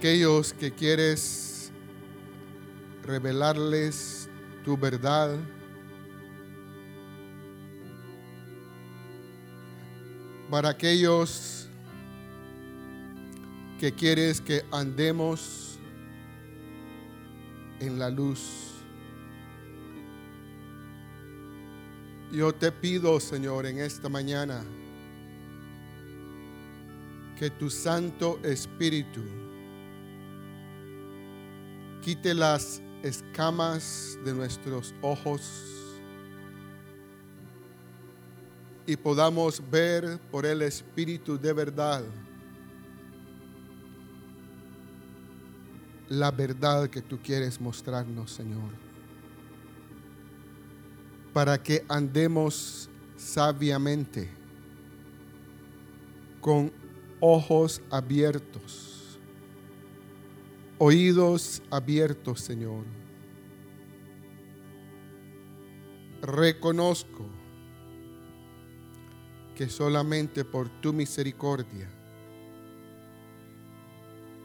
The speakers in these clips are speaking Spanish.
aquellos que quieres revelarles tu verdad. Para aquellos que quieres que andemos en la luz. Yo te pido, Señor, en esta mañana, que tu Santo Espíritu quite las escamas de nuestros ojos y podamos ver por el Espíritu de verdad la verdad que tú quieres mostrarnos, Señor para que andemos sabiamente, con ojos abiertos, oídos abiertos, Señor. Reconozco que solamente por tu misericordia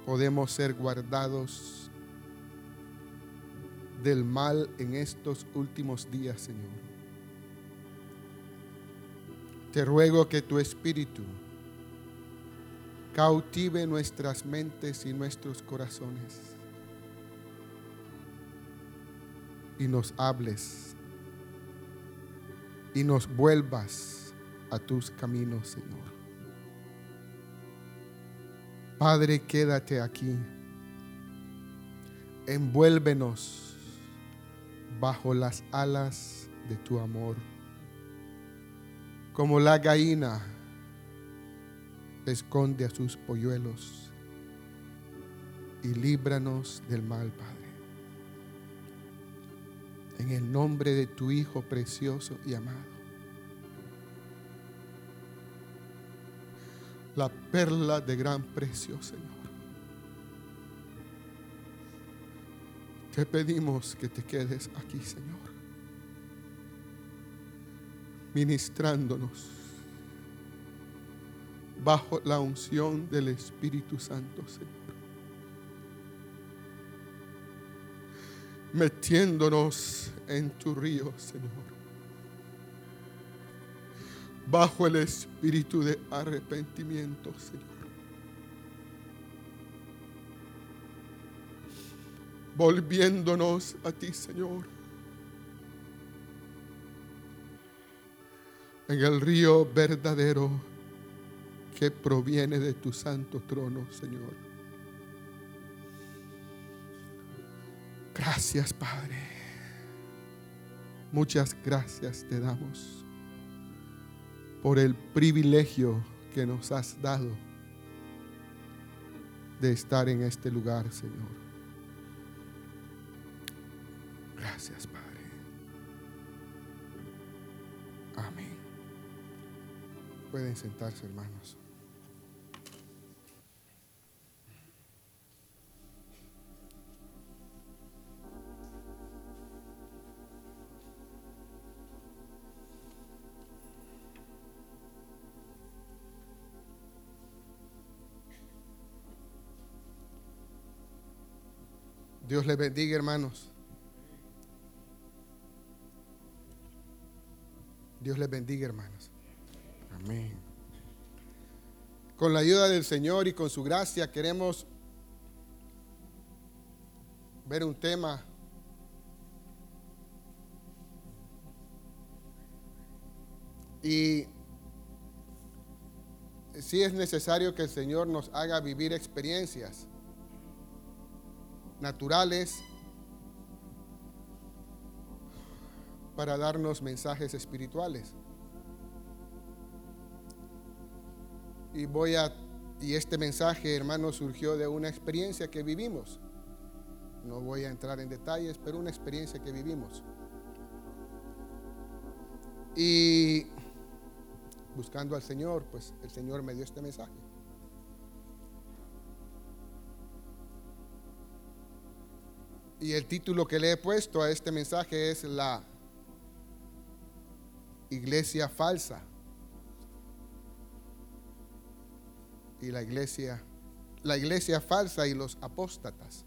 podemos ser guardados del mal en estos últimos días, Señor. Te ruego que tu Espíritu cautive nuestras mentes y nuestros corazones y nos hables y nos vuelvas a tus caminos, Señor. Padre, quédate aquí. Envuélvenos bajo las alas de tu amor. Como la gallina esconde a sus polluelos y líbranos del mal, Padre. En el nombre de tu Hijo precioso y amado. La perla de gran precio, Señor. Te pedimos que te quedes aquí, Señor, ministrándonos bajo la unción del Espíritu Santo, Señor. Metiéndonos en tu río, Señor. Bajo el espíritu de arrepentimiento, Señor. volviéndonos a ti, Señor. En el río verdadero que proviene de tu santo trono, Señor. Gracias, Padre. Muchas gracias te damos por el privilegio que nos has dado de estar en este lugar, Señor. Gracias, Padre. Amén. Pueden sentarse, hermanos. Dios les bendiga, hermanos. Dios les bendiga, hermanos. Amén. Con la ayuda del Señor y con su gracia queremos ver un tema y sí es necesario que el Señor nos haga vivir experiencias naturales para darnos mensajes espirituales. Y voy a y este mensaje, hermano, surgió de una experiencia que vivimos. No voy a entrar en detalles, pero una experiencia que vivimos. Y buscando al Señor, pues el Señor me dio este mensaje. Y el título que le he puesto a este mensaje es la iglesia falsa y la iglesia la iglesia falsa y los apóstatas.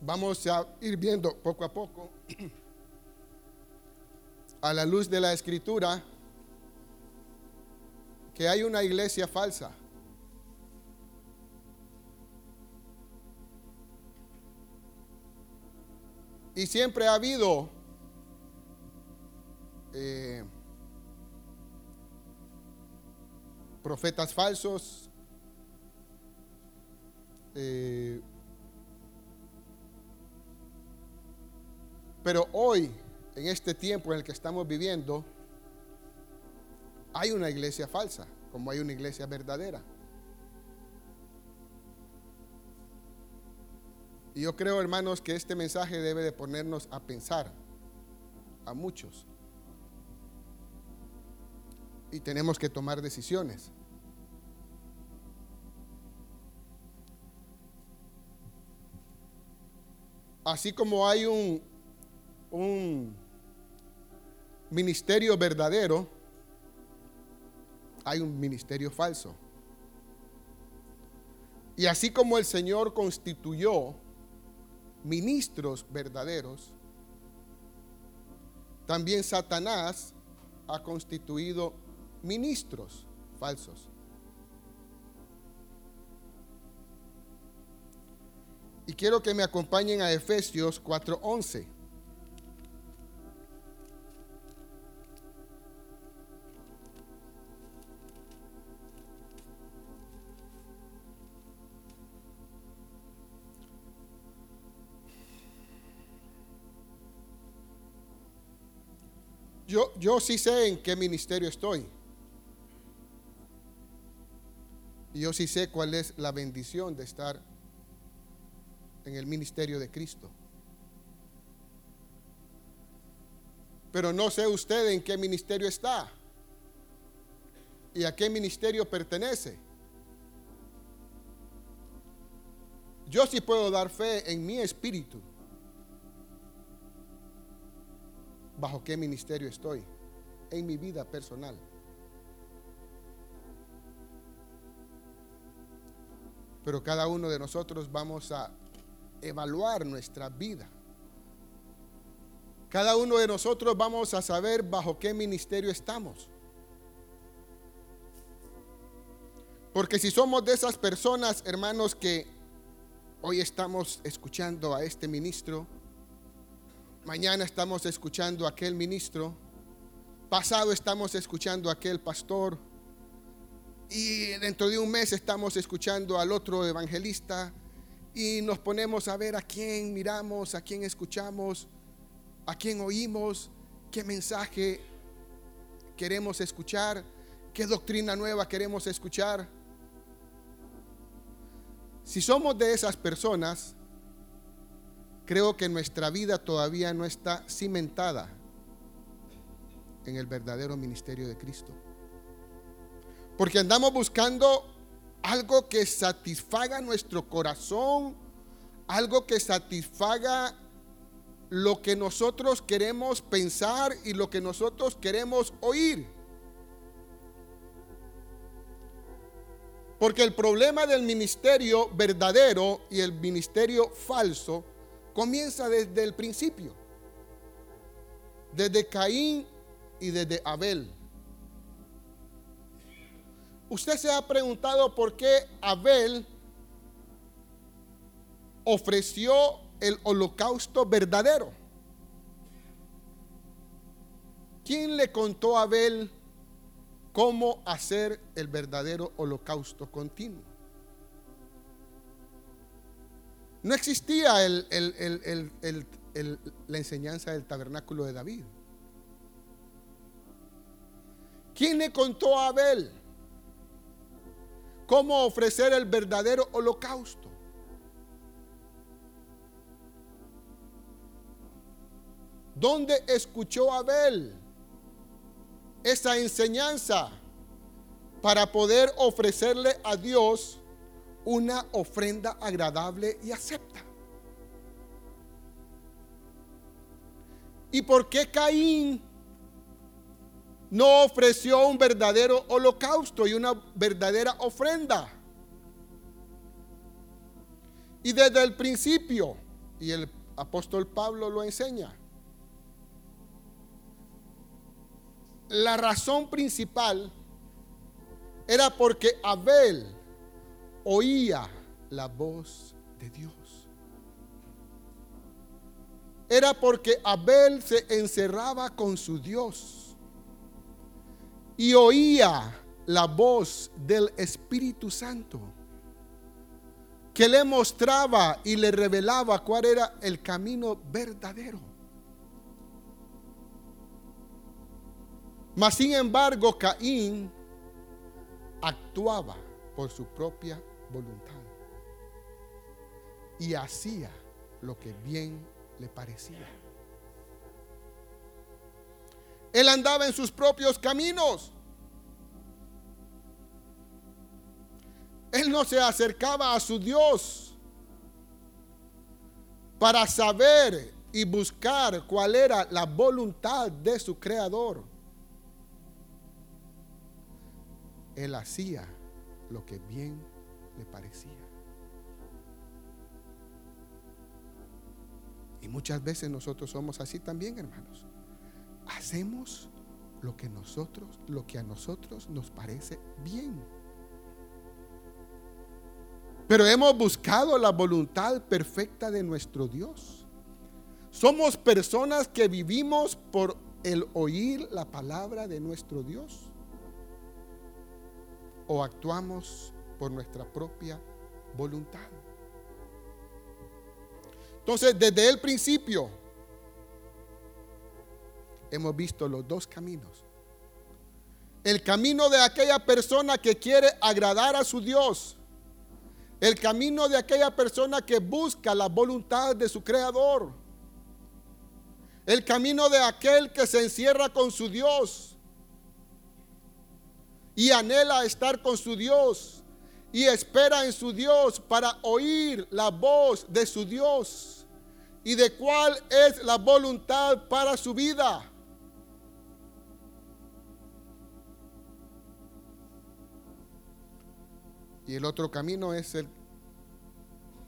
Vamos a ir viendo poco a poco a la luz de la escritura que hay una iglesia falsa. Y siempre ha habido eh, profetas falsos, eh, pero hoy, en este tiempo en el que estamos viviendo, hay una iglesia falsa, como hay una iglesia verdadera. Y yo creo, hermanos, que este mensaje debe de ponernos a pensar a muchos. Y tenemos que tomar decisiones. Así como hay un, un ministerio verdadero, hay un ministerio falso. Y así como el Señor constituyó ministros verdaderos, también Satanás ha constituido ministros falsos. Y quiero que me acompañen a Efesios 4:11. Yo, sí sé en qué ministerio estoy. Y yo sí sé cuál es la bendición de estar en el ministerio de Cristo. Pero no sé usted en qué ministerio está y a qué ministerio pertenece. Yo sí puedo dar fe en mi espíritu bajo qué ministerio estoy en mi vida personal. Pero cada uno de nosotros vamos a evaluar nuestra vida. Cada uno de nosotros vamos a saber bajo qué ministerio estamos. Porque si somos de esas personas, hermanos, que hoy estamos escuchando a este ministro, Mañana estamos escuchando a aquel ministro. Pasado estamos escuchando a aquel pastor. Y dentro de un mes estamos escuchando al otro evangelista. Y nos ponemos a ver a quién miramos, a quién escuchamos, a quién oímos, qué mensaje queremos escuchar, qué doctrina nueva queremos escuchar. Si somos de esas personas, creo que nuestra vida todavía no está cimentada en el verdadero ministerio de Cristo. Porque andamos buscando algo que satisfaga nuestro corazón, algo que satisfaga lo que nosotros queremos pensar y lo que nosotros queremos oír. Porque el problema del ministerio verdadero y el ministerio falso comienza desde el principio, desde Caín y desde Abel. Usted se ha preguntado por qué Abel ofreció el holocausto verdadero. ¿Quién le contó a Abel cómo hacer el verdadero holocausto continuo? No existía la enseñanza del tabernáculo de David. ¿Quién le contó a Abel cómo ofrecer el verdadero holocausto? ¿Dónde escuchó Abel esa enseñanza para poder ofrecerle a Dios una ofrenda agradable y acepta. ¿Y por qué Caín no ofreció un verdadero holocausto y una verdadera ofrenda. Y desde el principio, y el apóstol Pablo lo enseña, la razón principal era porque Abel oía la voz de Dios. Era porque Abel se encerraba con su Dios y oía la voz del Espíritu Santo que le mostraba y le revelaba cuál era el camino verdadero. Mas sin embargo, Caín actuaba por su propia voluntad y hacía lo que bien le parecía. Él andaba en sus propios caminos. Él no se acercaba a su Dios para saber y buscar cuál era la voluntad de su creador. Él hacía lo que bien le parecía. Y muchas veces nosotros somos así también, hermanos. Hacemos lo que nosotros, lo que a nosotros nos parece bien. Pero hemos buscado la voluntad perfecta de nuestro Dios. Somos personas que vivimos por el oír la palabra de nuestro Dios. O actuamos por nuestra propia voluntad. Entonces, desde el principio, hemos visto los dos caminos. El camino de aquella persona que quiere agradar a su Dios el camino de aquella persona que busca la voluntad de su creador. El camino de aquel que se encierra con su Dios y anhela estar con su Dios y espera en su Dios para oír la voz de su Dios y de cuál es la voluntad para su vida. Y el otro camino es el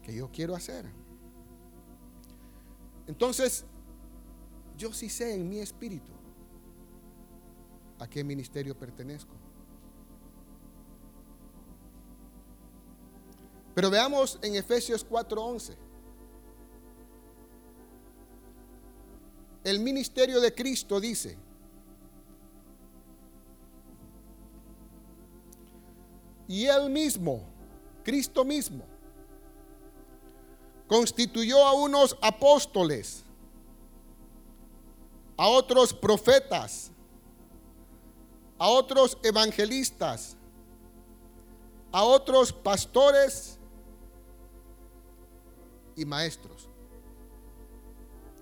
que yo quiero hacer. Entonces, yo sí sé en mi espíritu a qué ministerio pertenezco. Pero veamos en Efesios 4:11. El ministerio de Cristo dice, y él mismo, Cristo mismo, constituyó a unos apóstoles, a otros profetas, a otros evangelistas, a otros pastores y maestros.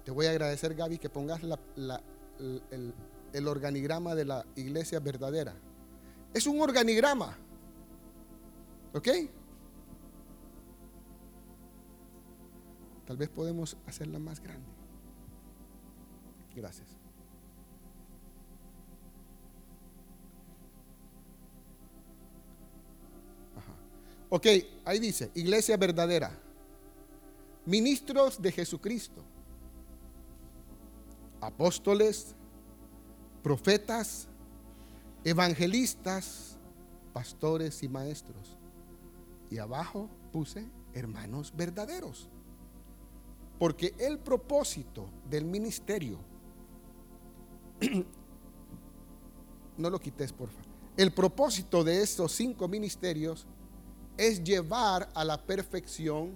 Te voy a agradecer, Gaby, que pongas el, organigrama de la iglesia verdadera. Es un organigrama. ¿Ok? Tal vez podemos hacerla más grande. Gracias. Ok, ahí dice, iglesia verdadera, ministros de Jesucristo, apóstoles, profetas, evangelistas, pastores y maestros. Y abajo puse hermanos verdaderos. Porque el propósito del ministerio, no lo quites, por favor. El propósito de estos cinco ministerios es llevar a la perfección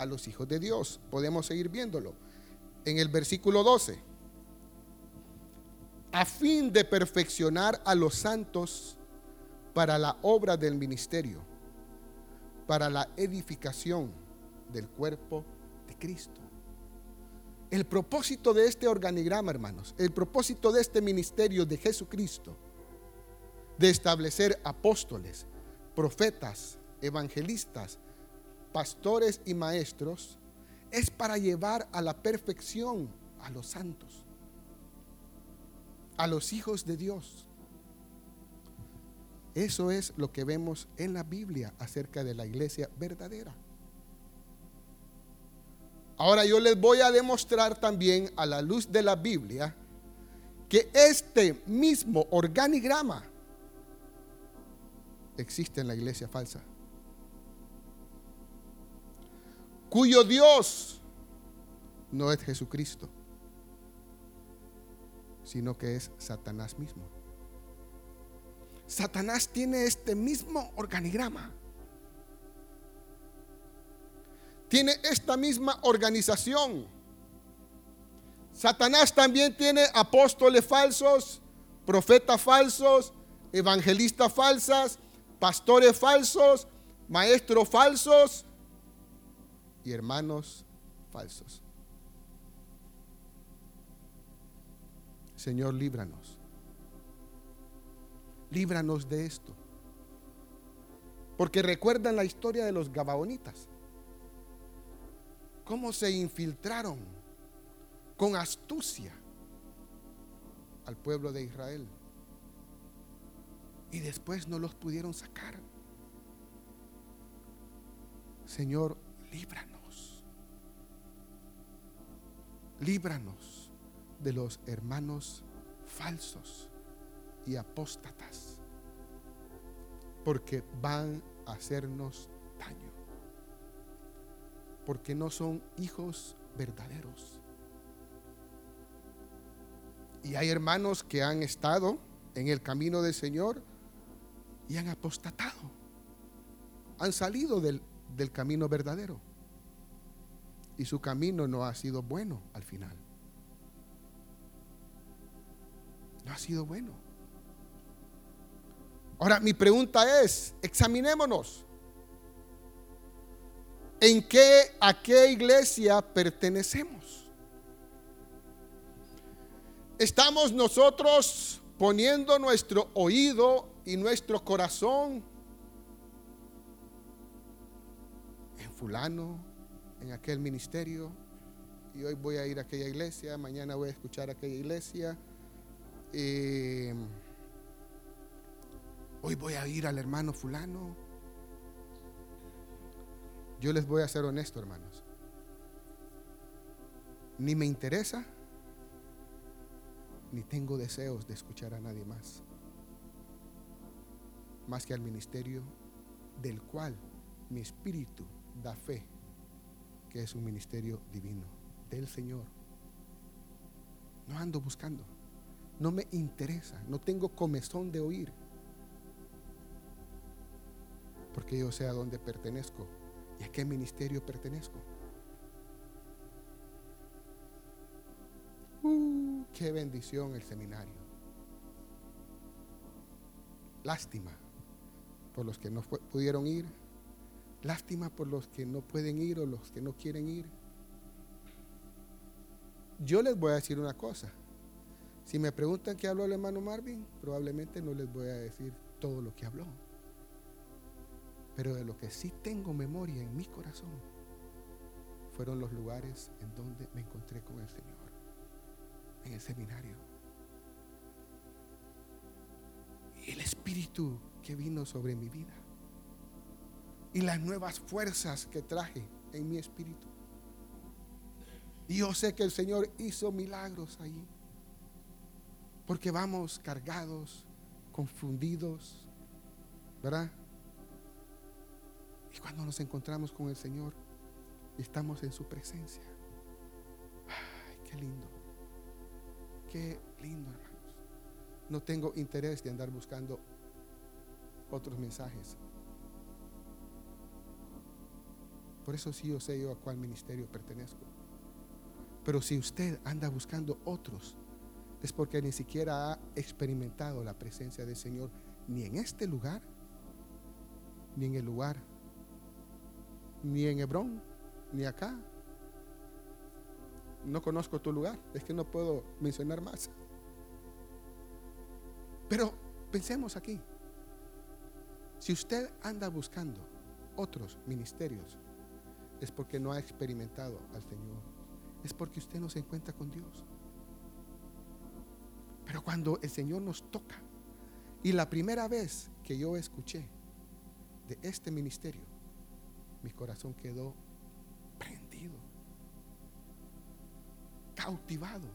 a los hijos de Dios. Podemos seguir viéndolo. En el versículo 12. A fin de perfeccionar a los santos para la obra del ministerio, para la edificación del cuerpo de Cristo. El propósito de este organigrama, hermanos, el propósito de este ministerio de Jesucristo, de establecer apóstoles, profetas, evangelistas, pastores y maestros, es para llevar a la perfección a los santos a los hijos de Dios. Eso es lo que vemos en la Biblia acerca de la iglesia verdadera. Ahora yo les voy a demostrar también a la luz de la Biblia que este mismo organigrama existe en la iglesia falsa. Cuyo Dios no es Jesucristo, sino que es Satanás mismo. Satanás tiene este mismo organigrama. Tiene esta misma organización. Satanás también tiene apóstoles falsos, profetas falsos, evangelistas falsas, pastores falsos, maestros falsos y hermanos falsos. Señor, líbranos. Líbranos de esto. Porque recuerdan la historia de los Gabaonitas. Cómo se infiltraron con astucia al pueblo de Israel. Y después no los pudieron sacar. Señor, líbranos. Líbranos de los hermanos falsos y apóstatas. Porque van a hacernos daño. Porque no son hijos verdaderos. Y hay hermanos que han estado en el camino del Señor y han apostatado. Han salido del, del camino verdadero. Y su camino no ha sido bueno al final. No ha sido bueno. Ahora, mi pregunta es, examinémonos. ¿En qué, a qué iglesia pertenecemos? ¿Estamos nosotros poniendo nuestro oído y nuestro corazón en fulano, en aquel ministerio, y hoy voy a ir a aquella iglesia, mañana voy a escuchar a aquella iglesia, eh, hoy voy a ir al hermano fulano. Yo les voy a ser honesto, hermanos. Ni me interesa, ni tengo deseos de escuchar a nadie más más que al ministerio del cual mi espíritu da fe, que es un ministerio divino del Señor. No ando buscando, no me interesa, no tengo comezón de oír, porque yo sé a dónde pertenezco y a qué ministerio pertenezco. Uh, qué bendición el seminario. Lástima por los que no pudieron ir. Lástima por los que no pueden ir o los que no quieren ir. Yo les voy a decir una cosa. Si me preguntan qué habló el hermano Marvin, probablemente no les voy a decir todo lo que habló. Pero de lo que sí tengo memoria en mi corazón fueron los lugares en donde me encontré con el Señor. En el seminario. Y el Espíritu que vino sobre mi vida y las nuevas fuerzas que traje en mi espíritu. Y yo sé que el Señor hizo milagros ahí, porque vamos cargados, confundidos, ¿verdad? Y cuando nos encontramos con el Señor y estamos en su presencia, ay, qué lindo, qué lindo, hermanos. No tengo interés de andar buscando otros mensajes. Por eso sí yo sé yo a cuál ministerio pertenezco. Pero si usted anda buscando otros, es porque ni siquiera ha experimentado la presencia del Señor ni en este lugar, ni en el lugar, ni en Hebrón, ni acá. No conozco tu lugar, es que no puedo mencionar más. Pero pensemos aquí. Si usted anda buscando otros ministerios, es porque no ha experimentado al Señor. Es porque usted no se encuentra con Dios. Pero cuando el Señor nos toca, y la primera vez que yo escuché de este ministerio, mi corazón quedó prendido, cautivado.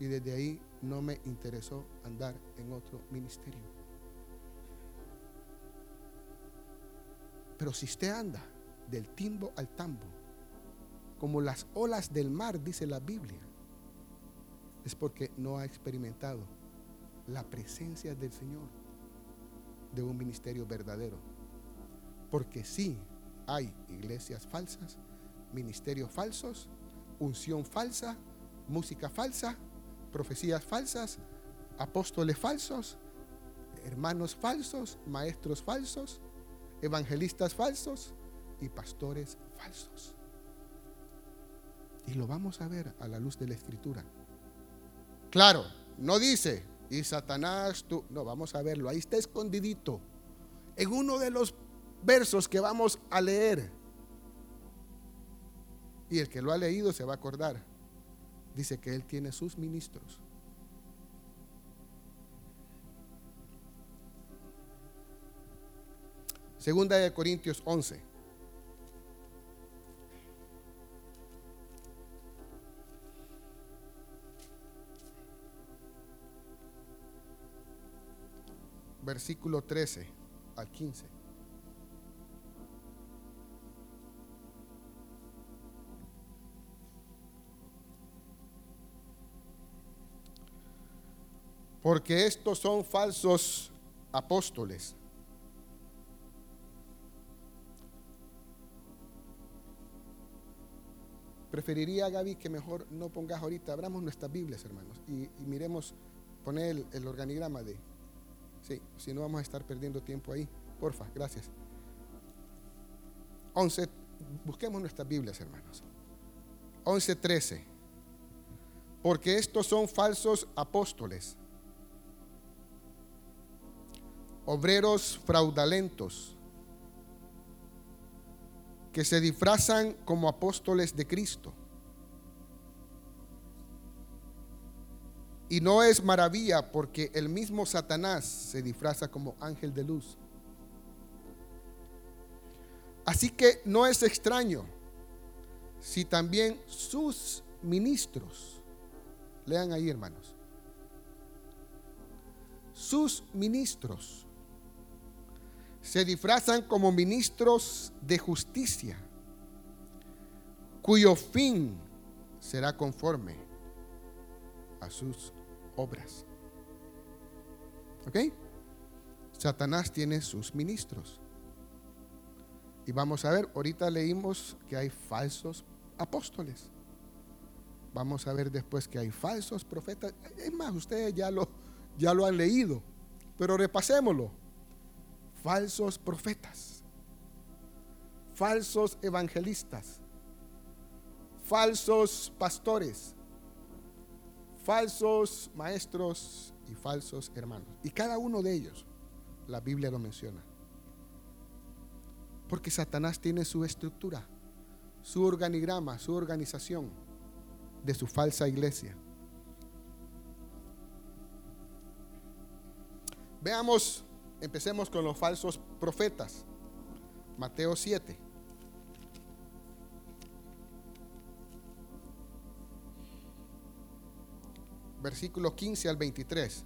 Y desde ahí no me interesó andar en otro ministerio. Pero si usted anda del timbo al tambo, como las olas del mar, dice la Biblia, es porque no ha experimentado la presencia del Señor de un ministerio verdadero. Porque sí hay iglesias falsas, ministerios falsos, unción falsa, música falsa, profecías falsas, apóstoles falsos, hermanos falsos, maestros falsos, evangelistas falsos y pastores falsos. Y lo vamos a ver a la luz de la escritura. Claro, no dice, y Satanás tú, no, vamos a verlo, ahí está escondidito. En uno de los versos que vamos a leer. Y el que lo ha leído se va a acordar. Dice que él tiene sus ministros. Segunda de Corintios 11. Versículo 13 al 15. Porque estos son falsos apóstoles. Preferiría, Gaby, que mejor no pongas ahorita, abramos nuestras Biblias, hermanos, y, miremos, poner el, organigrama de... Sí, si no vamos a estar perdiendo tiempo ahí. Porfa, gracias. 11, busquemos nuestras Biblias, hermanos. 11.13. Porque estos son falsos apóstoles obreros fraudulentos que se disfrazan como apóstoles de Cristo. Y no es maravilla porque el mismo Satanás se disfraza como ángel de luz. Así que no es extraño si también sus ministros, lean ahí hermanos, sus ministros se disfrazan como ministros de justicia, cuyo fin será conforme a sus obras. ¿Ok? Satanás tiene sus ministros. Y vamos a ver, ahorita leímos que hay falsos apóstoles. Vamos a ver después que hay falsos profetas. Es más, ustedes ya lo, ya lo han leído, pero repasémoslo falsos profetas, falsos evangelistas, falsos pastores, falsos maestros y falsos hermanos. Y cada uno de ellos, la Biblia lo menciona. Porque Satanás tiene su estructura, su organigrama, su organización de su falsa iglesia. Veamos Empecemos con los falsos profetas. Mateo 7. Versículo 15 al 23.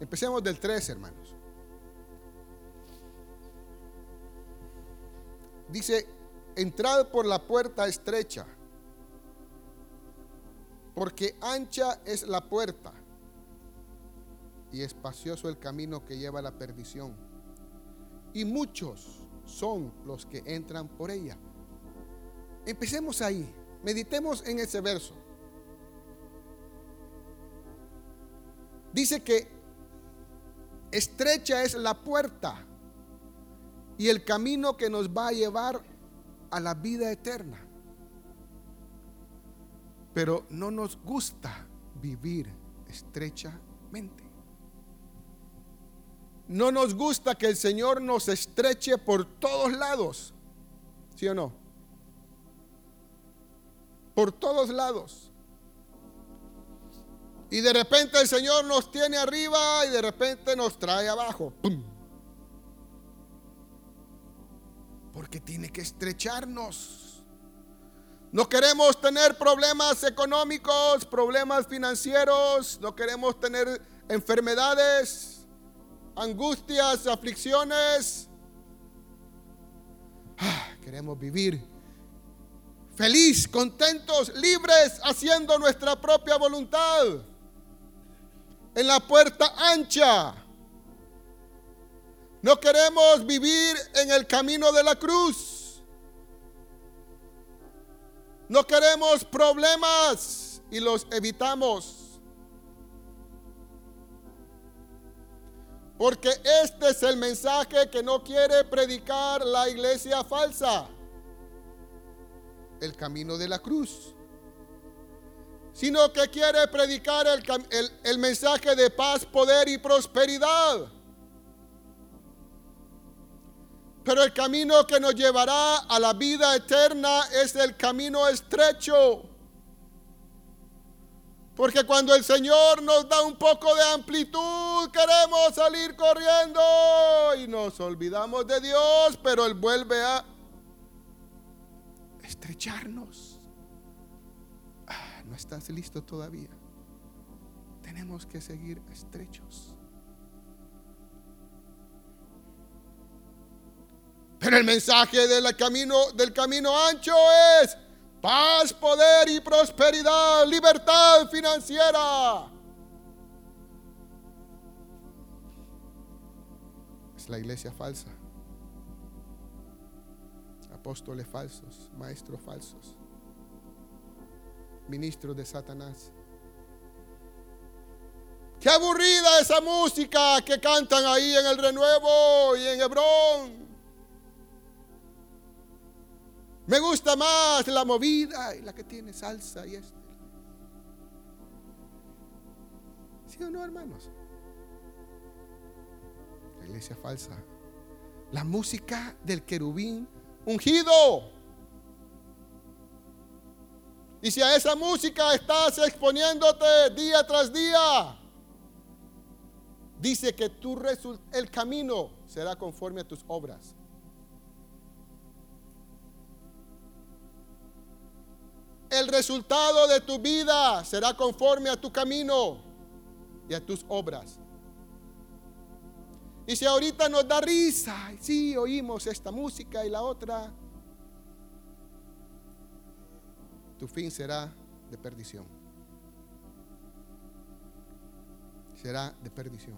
Empecemos del 3, hermanos. Dice, entrad por la puerta estrecha porque ancha es la puerta y espacioso el camino que lleva a la perdición. Y muchos son los que entran por ella. Empecemos ahí. Meditemos en ese verso. Dice que estrecha es la puerta y el camino que nos va a llevar a la vida eterna. Pero no nos gusta vivir estrechamente. No nos gusta que el Señor nos estreche por todos lados. ¿Sí o no? por todos lados. Y de repente el Señor nos tiene arriba y de repente nos trae abajo. Porque tiene que estrecharnos. No queremos tener problemas económicos, problemas financieros, no queremos tener enfermedades, angustias, aflicciones. Ah, queremos vivir feliz, contentos, libres, haciendo nuestra propia voluntad en la puerta ancha. No queremos vivir en el camino de la cruz. No queremos problemas y los evitamos. Porque este es el mensaje que no quiere predicar la iglesia falsa. El camino de la cruz sino que quiere predicar el, mensaje de paz, poder y prosperidad. Pero el camino que nos llevará a la vida eterna es el camino estrecho. Porque cuando el Señor nos da un poco de amplitud, queremos salir corriendo y nos olvidamos de Dios, pero Él vuelve a estrecharnos estás listo todavía. Tenemos que seguir estrechos. Pero el mensaje del camino, del camino ancho es paz, poder y prosperidad, libertad financiera. Es la iglesia falsa. Apóstoles falsos, maestros falsos ministro de Satanás. Qué aburrida esa música que cantan ahí en el renuevo y en Hebrón. Me gusta más la movida y la que tiene salsa y esto. ¿Sí o no, hermanos? La iglesia falsa. La música del querubín ungido. Y si a esa música estás exponiéndote día tras día, dice que tu el camino será conforme a tus obras. El resultado de tu vida será conforme a tu camino y a tus obras. Y si ahorita nos da risa, sí, oímos esta música y la otra, tu fin será de perdición. Será de perdición.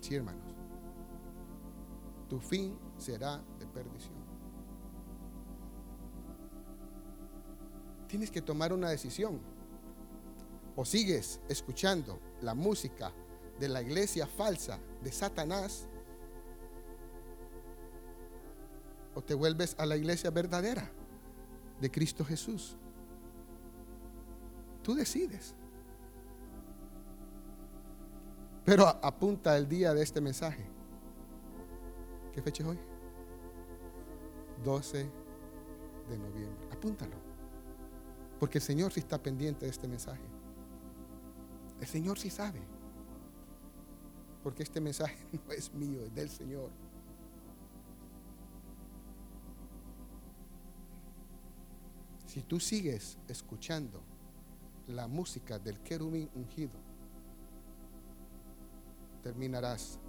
Sí, hermanos. Tu fin será perdición. Tienes que tomar una decisión. O sigues escuchando la música de la iglesia falsa de Satanás o te vuelves a la iglesia verdadera de Cristo Jesús. Tú decides. Pero apunta el día de este mensaje. ¿Qué fecha es hoy? 12 de noviembre. Apúntalo. Porque el Señor sí está pendiente de este mensaje. El Señor sí sabe. Porque este mensaje no es mío, es del Señor. Si tú sigues escuchando la música del querubín ungido, terminarás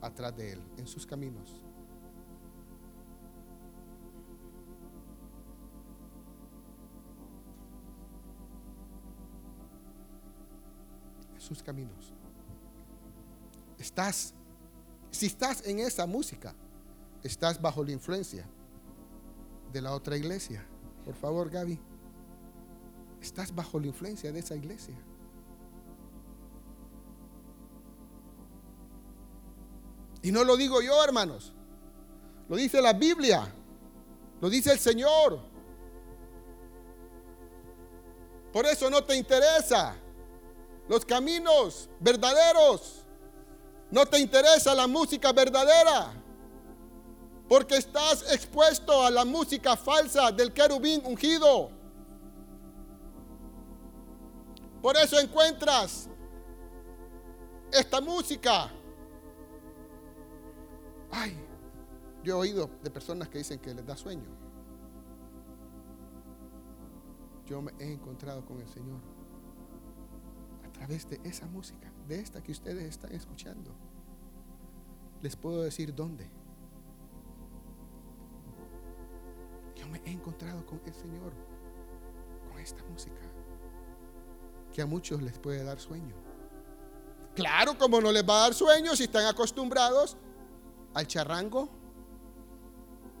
atrás de él, en sus caminos. Sus caminos. Estás, si estás en esa música, estás bajo la influencia de la otra iglesia. Por favor, Gaby. Estás bajo la influencia de esa iglesia. Y no lo digo yo, hermanos. Lo dice la Biblia. Lo dice el Señor. Por eso no te interesa los caminos verdaderos. No te interesa la música verdadera. Porque estás expuesto a la música falsa del querubín ungido. Por eso encuentras esta música. Ay, yo he oído de personas que dicen que les da sueño. Yo me he encontrado con el Señor través de esa música, de esta que ustedes están escuchando. Les puedo decir dónde. Yo me he encontrado con el Señor, con esta música, que a muchos les puede dar sueño. Claro, como no les va a dar sueño si están acostumbrados al charrango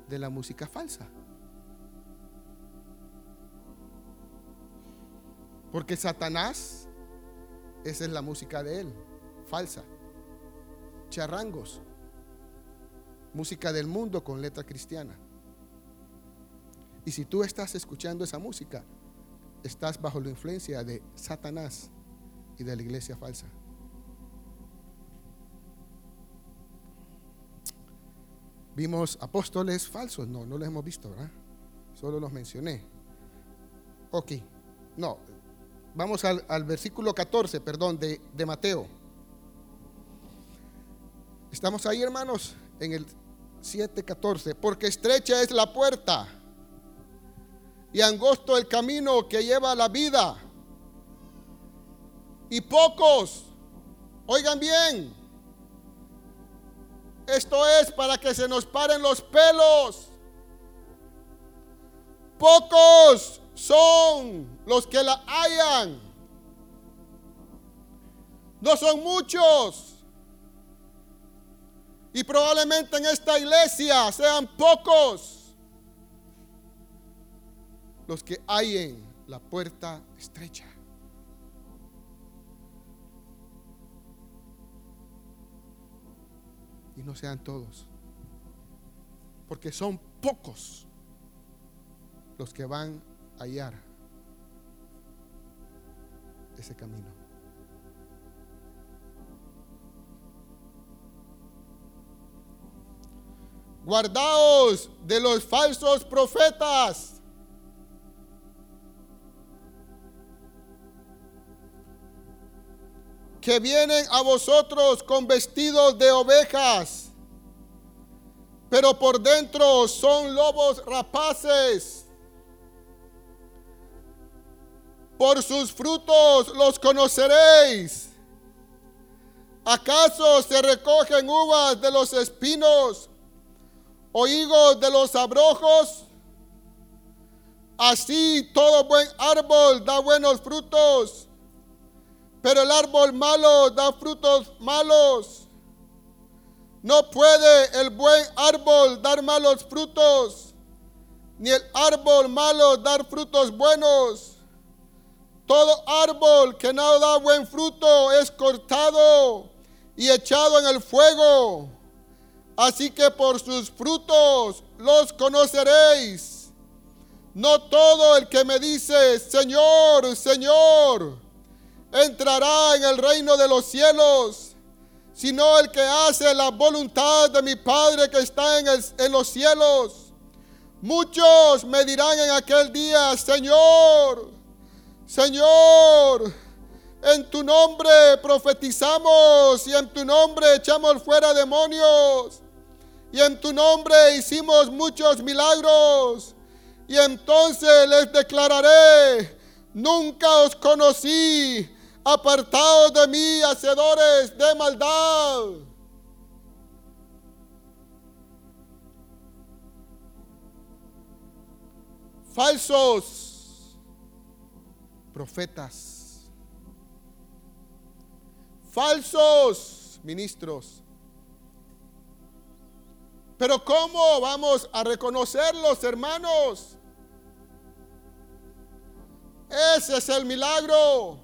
de la música falsa. Porque Satanás, esa es la música de él, falsa. Charrangos, música del mundo con letra cristiana. Y si tú estás escuchando esa música, estás bajo la influencia de Satanás y de la iglesia falsa. Vimos apóstoles falsos, no, no los hemos visto, ¿verdad? Solo los mencioné. Ok, no, vamos al, versículo 14, perdón, de, de Mateo. Estamos ahí, hermanos, en el 7:14, porque estrecha es la puerta y angosto el camino que lleva a la vida. Y pocos, oigan bien, esto es para que se nos paren los pelos. Pocos son los que la hayan. No son muchos. Y probablemente en esta iglesia sean pocos los que hallen la puerta estrecha. Y no sean todos. Porque son pocos los que van hallar ese camino. Guardaos de los falsos profetas. que vienen a vosotros con vestidos de ovejas, pero por dentro son lobos rapaces. Por sus frutos los conoceréis. ¿Acaso se recogen uvas de los espinos o higos de los abrojos? Así todo buen árbol da buenos frutos, pero el árbol malo da frutos malos. No puede el buen árbol dar malos frutos, ni el árbol malo dar frutos buenos. Todo árbol que no da buen fruto es cortado y echado en el fuego. Así que por sus frutos los conoceréis. No todo el que me dice, Señor, Señor, entrará en el reino de los cielos, sino el que hace la voluntad de mi Padre que está en, en los cielos. Muchos me dirán en aquel día, Señor, Señor, en tu nombre profetizamos y en tu nombre echamos fuera demonios y en tu nombre hicimos muchos milagros. Y entonces les declararé, nunca os conocí, apartados de mí, hacedores de maldad. Falsos profetas, falsos ministros. Pero ¿cómo vamos a reconocerlos, hermanos? Ese es el milagro.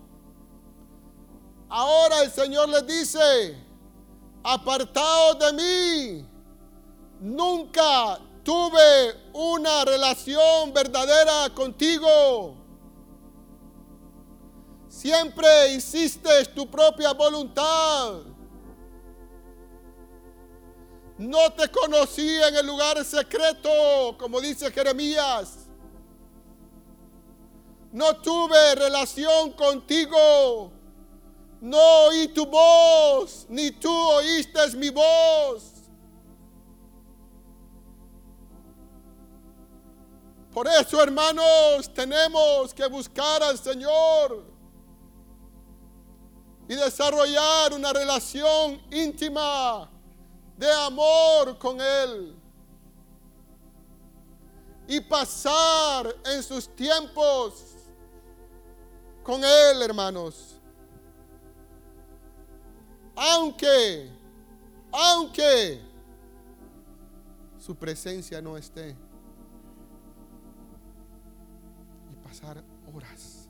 Ahora el Señor les dice, apartaos de mí. Nunca tuve una relación verdadera contigo. Siempre hiciste tu propia voluntad. No te conocí en el lugar secreto, como dice Jeremías. No tuve relación contigo. No oí tu voz, ni tú oíste mi voz. Por eso, hermanos, tenemos que buscar al Señor y desarrollar una relación íntima de amor con Él. Y pasar en sus tiempos con Él, hermanos. Aunque, aunque su presencia no esté. horas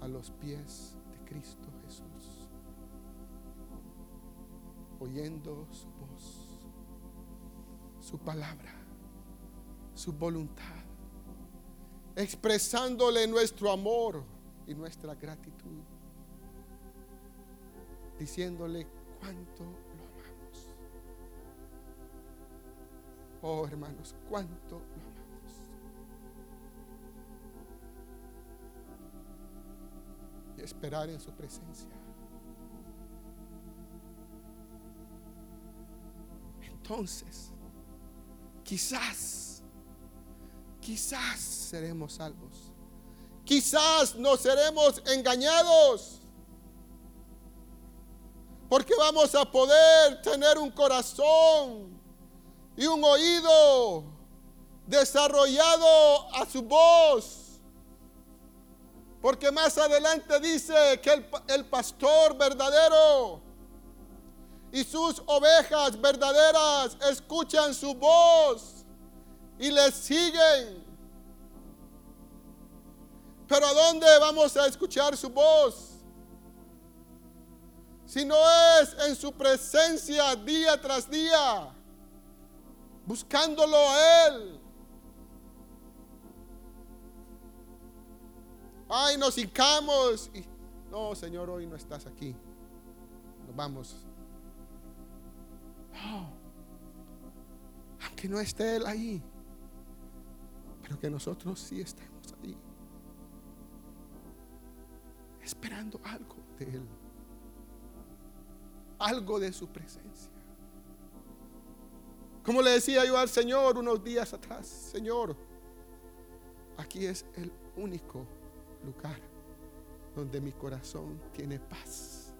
a los pies oyendo su voz, su palabra, su voluntad, expresándole nuestro amor y nuestra gratitud, diciéndole cuánto lo amamos. Oh hermanos, cuánto lo amamos. esperar en su presencia. Entonces, quizás, quizás seremos salvos. Quizás no seremos engañados. Porque vamos a poder tener un corazón y un oído desarrollado a su voz porque más adelante dice que el, pastor verdadero y sus ovejas verdaderas escuchan su voz y le siguen. Pero ¿a dónde vamos a escuchar su voz? Si no es en su presencia día tras día, buscándolo a Él. Ay, nos hincamos. No, Señor, hoy no estás aquí. Nos vamos. Aunque no esté Él ahí. Pero que nosotros sí estemos ahí. Esperando algo de Él. Algo de su presencia. Como le decía yo al Señor unos días atrás, Señor, aquí es el único lugar donde mi corazón tiene paz,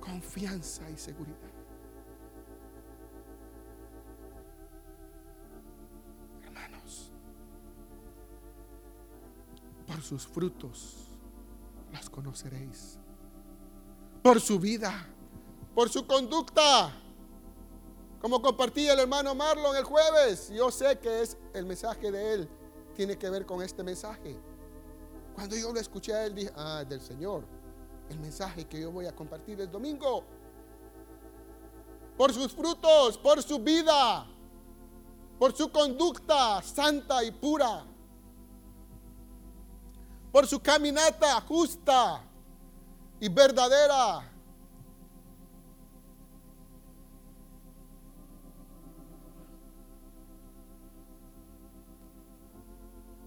confianza y seguridad. Por sus frutos los conoceréis. Por su vida, por su conducta. Como compartí el hermano Marlon el jueves, yo sé que es el mensaje de él, tiene que ver con este mensaje. Cuando yo lo escuché a él, dije, ah, del Señor. El mensaje que yo voy a compartir el domingo. Por sus frutos, por su vida, por su conducta santa y pura, por su caminata justa y verdadera.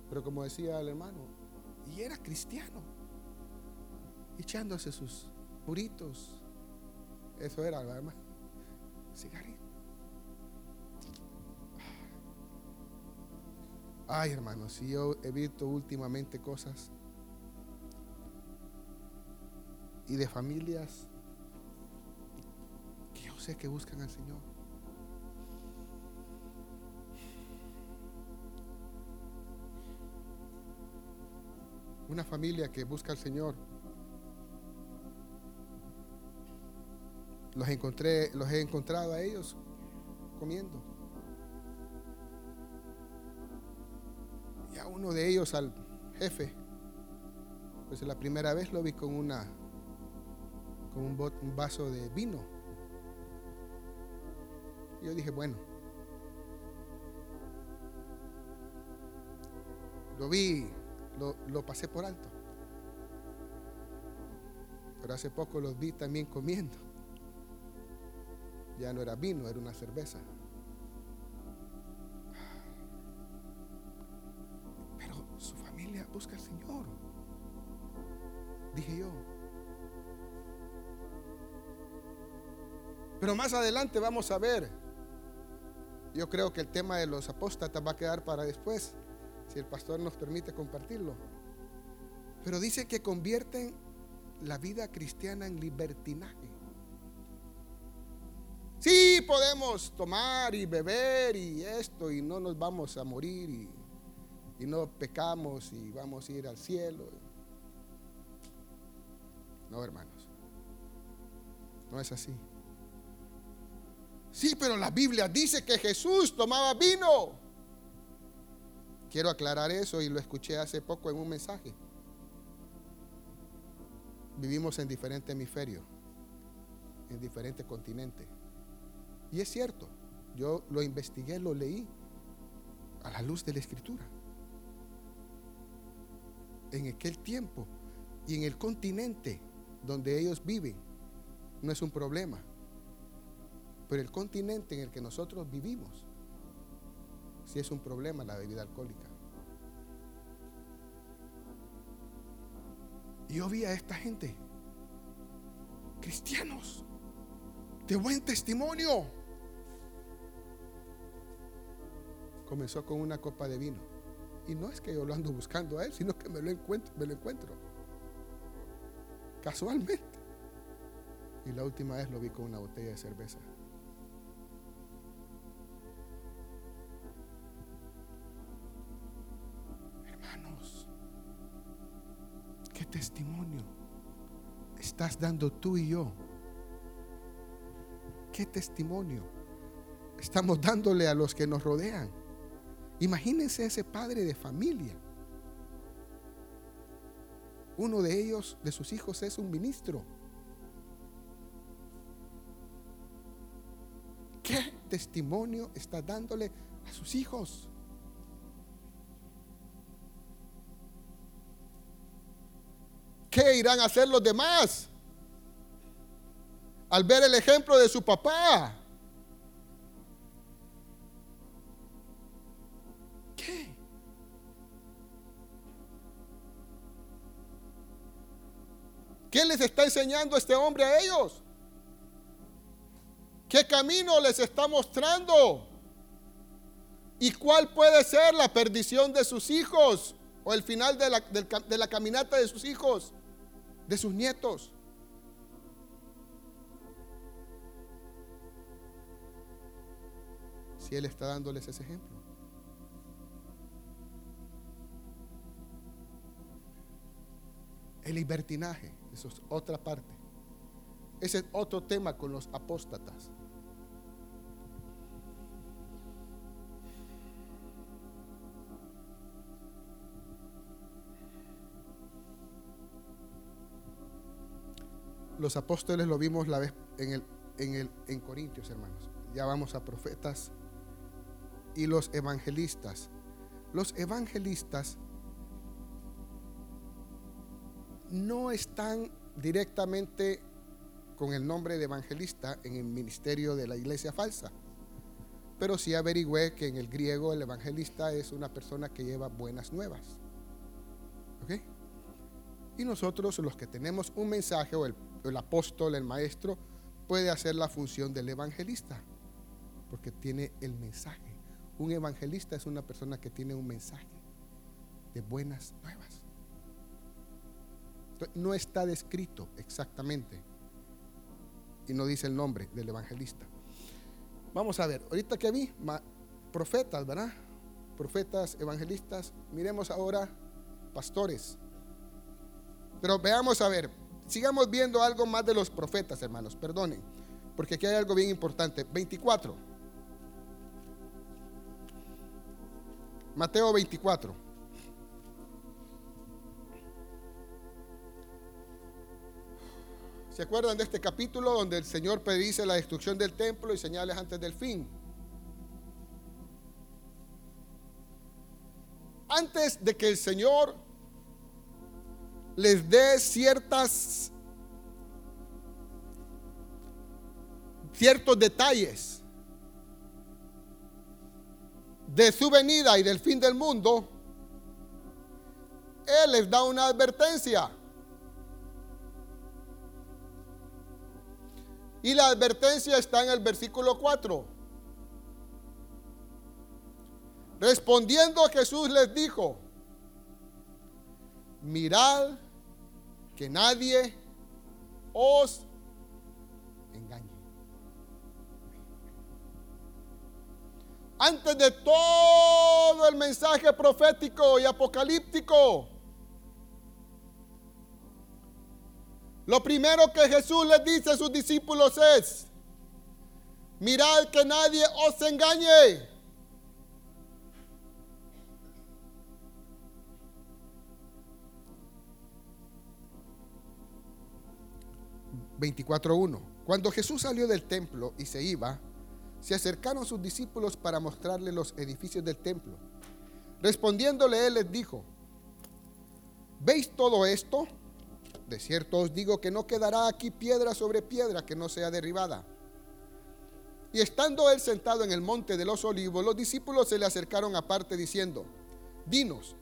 Pero como decía el hermano, y era cristiano. Echándose sus puritos. Eso era, hermano. Cigarrillo. Ay, hermanos, si yo he visto últimamente cosas y de familias que yo sé que buscan al Señor. una familia que busca al Señor. Los encontré, los he encontrado a ellos comiendo. Y a uno de ellos, al jefe, pues la primera vez lo vi con una un, vaso de vino. Yo dije, bueno, lo vi lo, pasé por alto. Pero hace poco los vi también comiendo. Ya no era vino, era una cerveza. Pero su familia busca al Señor. Dije yo. Pero más adelante vamos a ver. Yo creo que el tema de los apóstatas va a quedar para después, si el pastor nos permite compartirlo. Pero dice que convierten la vida cristiana en libertinaje. Sí, podemos tomar y beber y esto y no nos vamos a morir y, y no pecamos y vamos a ir al cielo. No, hermanos. No es así. Sí, pero la Biblia dice que Jesús tomaba vino. Quiero aclarar eso y lo escuché hace poco en un mensaje. Vivimos en diferentes hemisferios, en diferentes continentes. Y es cierto, yo lo investigué, lo leí a la luz de la escritura. En aquel tiempo y en el continente donde ellos viven, no es un problema. Pero el continente en el que nosotros vivimos, sí es un problema la bebida alcohólica. Y yo vi a esta gente, cristianos, de buen testimonio. Comenzó con una copa de vino. Y no es que yo lo ando buscando a él, sino que me lo encuentro, me lo encuentro. Casualmente. Y la última vez lo vi con una botella de cerveza. Testimonio estás dando tú y yo? ¿Qué testimonio estamos dándole a los que nos rodean? Imagínense ese padre de familia. Uno de ellos, de sus hijos, es un ministro. ¿Qué testimonio está dándole a sus hijos? Irán a hacer los demás? Al ver el ejemplo de su papá. ¿Qué? ¿Qué les está enseñando este hombre a ellos? ¿Qué camino les está mostrando? ¿Y cuál puede ser la perdición de sus hijos? O el final de la, de la caminata de sus hijos, de sus nietos. Si Él está dándoles ese ejemplo. El libertinaje, eso es otra parte. Ese es otro tema con los apóstatas. Los apóstoles lo vimos la vez en, el, en, el, en Corintios, hermanos. Ya vamos a profetas y los evangelistas. Los evangelistas no están directamente con el nombre de evangelista en el ministerio de la iglesia falsa. Pero sí averigüé que en el griego el evangelista es una persona que lleva buenas nuevas. ¿Ok? Y nosotros, los que tenemos un mensaje, o el, el apóstol, el maestro, puede hacer la función del evangelista, porque tiene el mensaje. Un evangelista es una persona que tiene un mensaje de buenas nuevas. No está descrito exactamente y no dice el nombre del evangelista. Vamos a ver, ahorita que vi, profetas, ¿verdad? Profetas, evangelistas. Miremos ahora pastores. Pero veamos a ver, sigamos viendo algo más de los profetas, hermanos, perdonen, porque aquí hay algo bien importante. 24. Mateo 24. ¿Se acuerdan de este capítulo donde el Señor predice la destrucción del templo y señales antes del fin? Antes de que el Señor les dé ciertas ciertos detalles de su venida y del fin del mundo, Él les da una advertencia. Y la advertencia está en el versículo 4. Respondiendo Jesús les dijo, mirad que nadie os engañe. Antes de todo el mensaje profético y apocalíptico, lo primero que Jesús les dice a sus discípulos es, mirad que nadie os engañe. 24.1. Cuando Jesús salió del templo y se iba, se acercaron sus discípulos para mostrarle los edificios del templo. Respondiéndole él les dijo, ¿veis todo esto? De cierto os digo que no quedará aquí piedra sobre piedra que no sea derribada. Y estando él sentado en el monte de los olivos, los discípulos se le acercaron aparte diciendo, Dinos,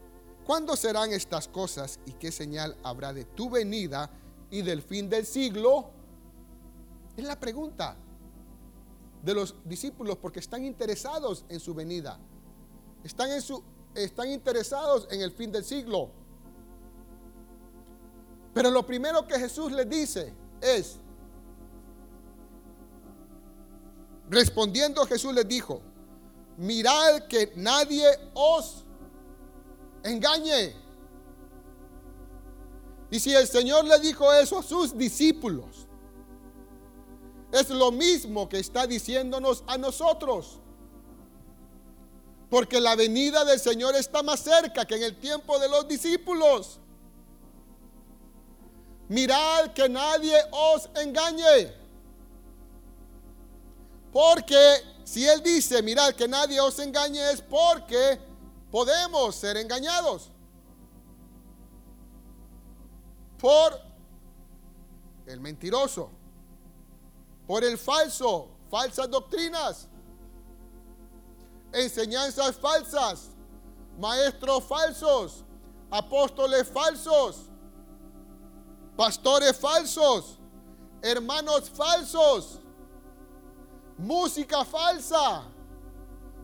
¿cuándo serán estas cosas y qué señal habrá de tu venida y del fin del siglo? Es la pregunta de los discípulos porque están interesados en su venida. Están, en su, están interesados en el fin del siglo. Pero lo primero que Jesús les dice es, respondiendo Jesús les dijo, mirad que nadie os engañe. Y si el Señor le dijo eso a sus discípulos, es lo mismo que está diciéndonos a nosotros. Porque la venida del Señor está más cerca que en el tiempo de los discípulos. Mirad que nadie os engañe. Porque si Él dice, mirad que nadie os engañe, es porque podemos ser engañados por el mentiroso, por el falso, falsas doctrinas, enseñanzas falsas, maestros falsos, apóstoles falsos, pastores falsos, hermanos falsos, música falsa,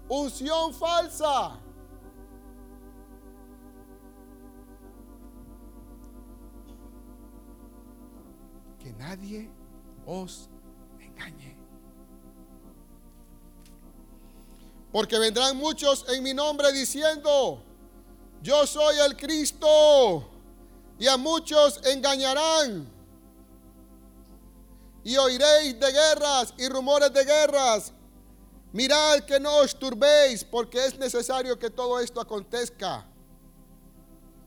unción falsa nadie os engañe. Porque vendrán muchos en mi nombre diciendo, yo soy el Cristo, y a muchos engañarán. Y oiréis de guerras y rumores de guerras. Mirad que no os turbéis, porque es necesario que todo esto acontezca.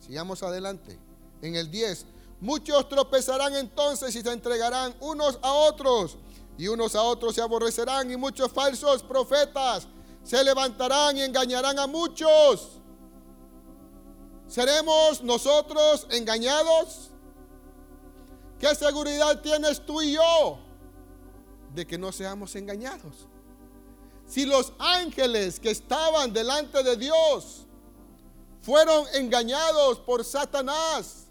Sigamos adelante. En el 10, Muchos tropezarán entonces y se entregarán unos a otros, y unos a otros se aborrecerán, y muchos falsos profetas se levantarán y engañarán a muchos. ¿Seremos nosotros engañados? ¿Qué seguridad tienes tú y yo de que no seamos engañados? Si los ángeles que estaban delante de Dios fueron engañados por Satanás,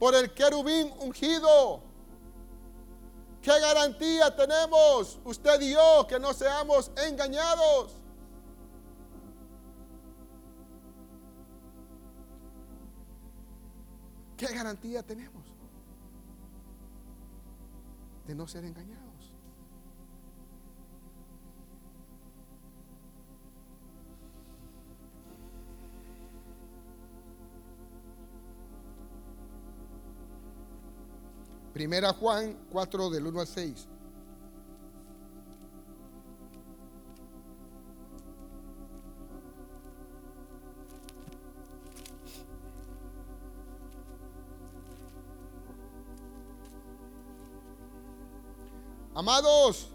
por el querubín ungido. ¿Qué garantía tenemos usted y yo que no seamos engañados? ¿Qué garantía tenemos de no ser engañados? Primera Juan 4 del 1 al 6. Amados,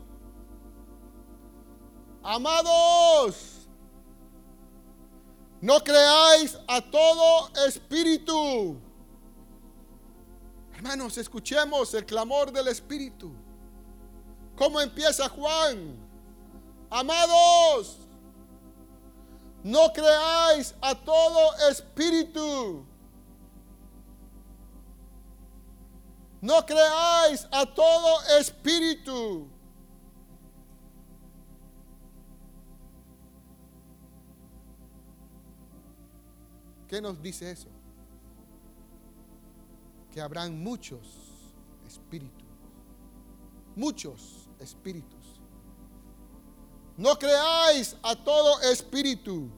amados, no creáis a todo espíritu Hermanos, escuchemos el clamor del Espíritu. ¿Cómo empieza Juan? Amados, no creáis a todo espíritu. No creáis a todo espíritu. ¿Qué nos dice eso? Que habrán muchos espíritus. Muchos espíritus. No creáis a todo espíritu,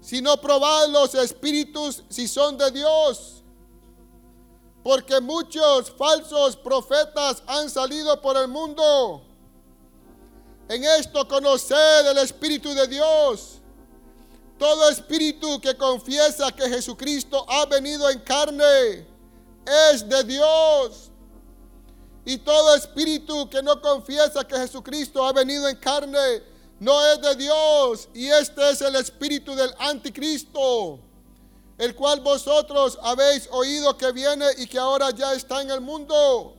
sino probad los espíritus si son de Dios. Porque muchos falsos profetas han salido por el mundo. En esto conoced el Espíritu de Dios. Todo espíritu que confiesa que Jesucristo ha venido en carne es de Dios. Y todo espíritu que no confiesa que Jesucristo ha venido en carne no es de Dios. Y este es el espíritu del anticristo, el cual vosotros habéis oído que viene y que ahora ya está en el mundo.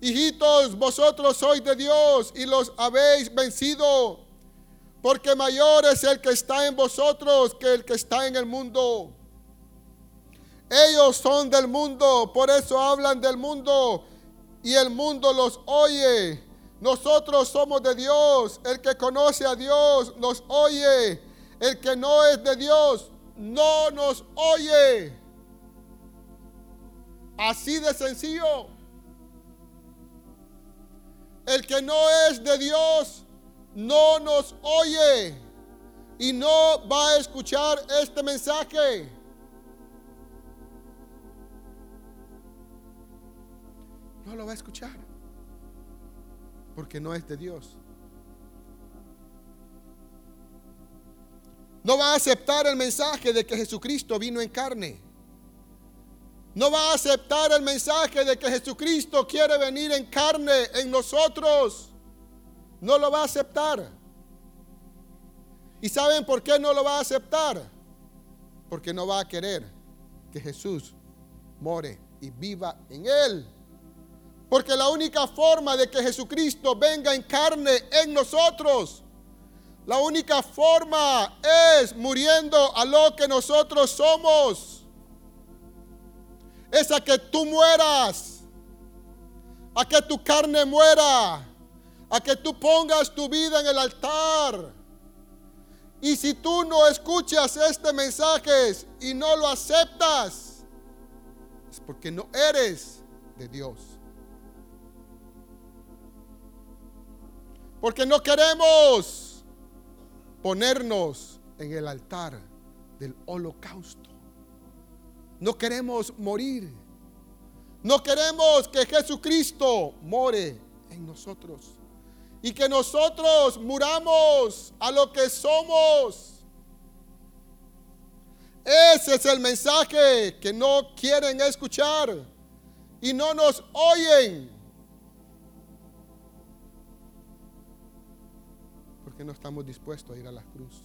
Hijitos, vosotros sois de Dios y los habéis vencido, porque mayor es el que está en vosotros que el que está en el mundo. Ellos son del mundo, por eso hablan del mundo y el mundo los oye. Nosotros somos de Dios. El que conoce a Dios nos oye. El que no es de Dios no nos oye. Así de sencillo. El que no es de Dios no nos oye y no va a escuchar este mensaje. No lo va a escuchar. Porque no es de Dios. No va a aceptar el mensaje de que Jesucristo vino en carne. No va a aceptar el mensaje de que Jesucristo quiere venir en carne en nosotros. No lo va a aceptar. ¿Y saben por qué no lo va a aceptar? Porque no va a querer que Jesús more y viva en él. Porque la única forma de que Jesucristo venga en carne en nosotros, la única forma es muriendo a lo que nosotros somos. Es a que tú mueras, a que tu carne muera, a que tú pongas tu vida en el altar. Y si tú no escuchas este mensaje y no lo aceptas, es porque no eres de Dios. Porque no queremos ponernos en el altar del holocausto. No queremos morir. No queremos que Jesucristo more en nosotros. Y que nosotros muramos a lo que somos. Ese es el mensaje que no quieren escuchar y no nos oyen. No estamos dispuestos a ir a la cruz.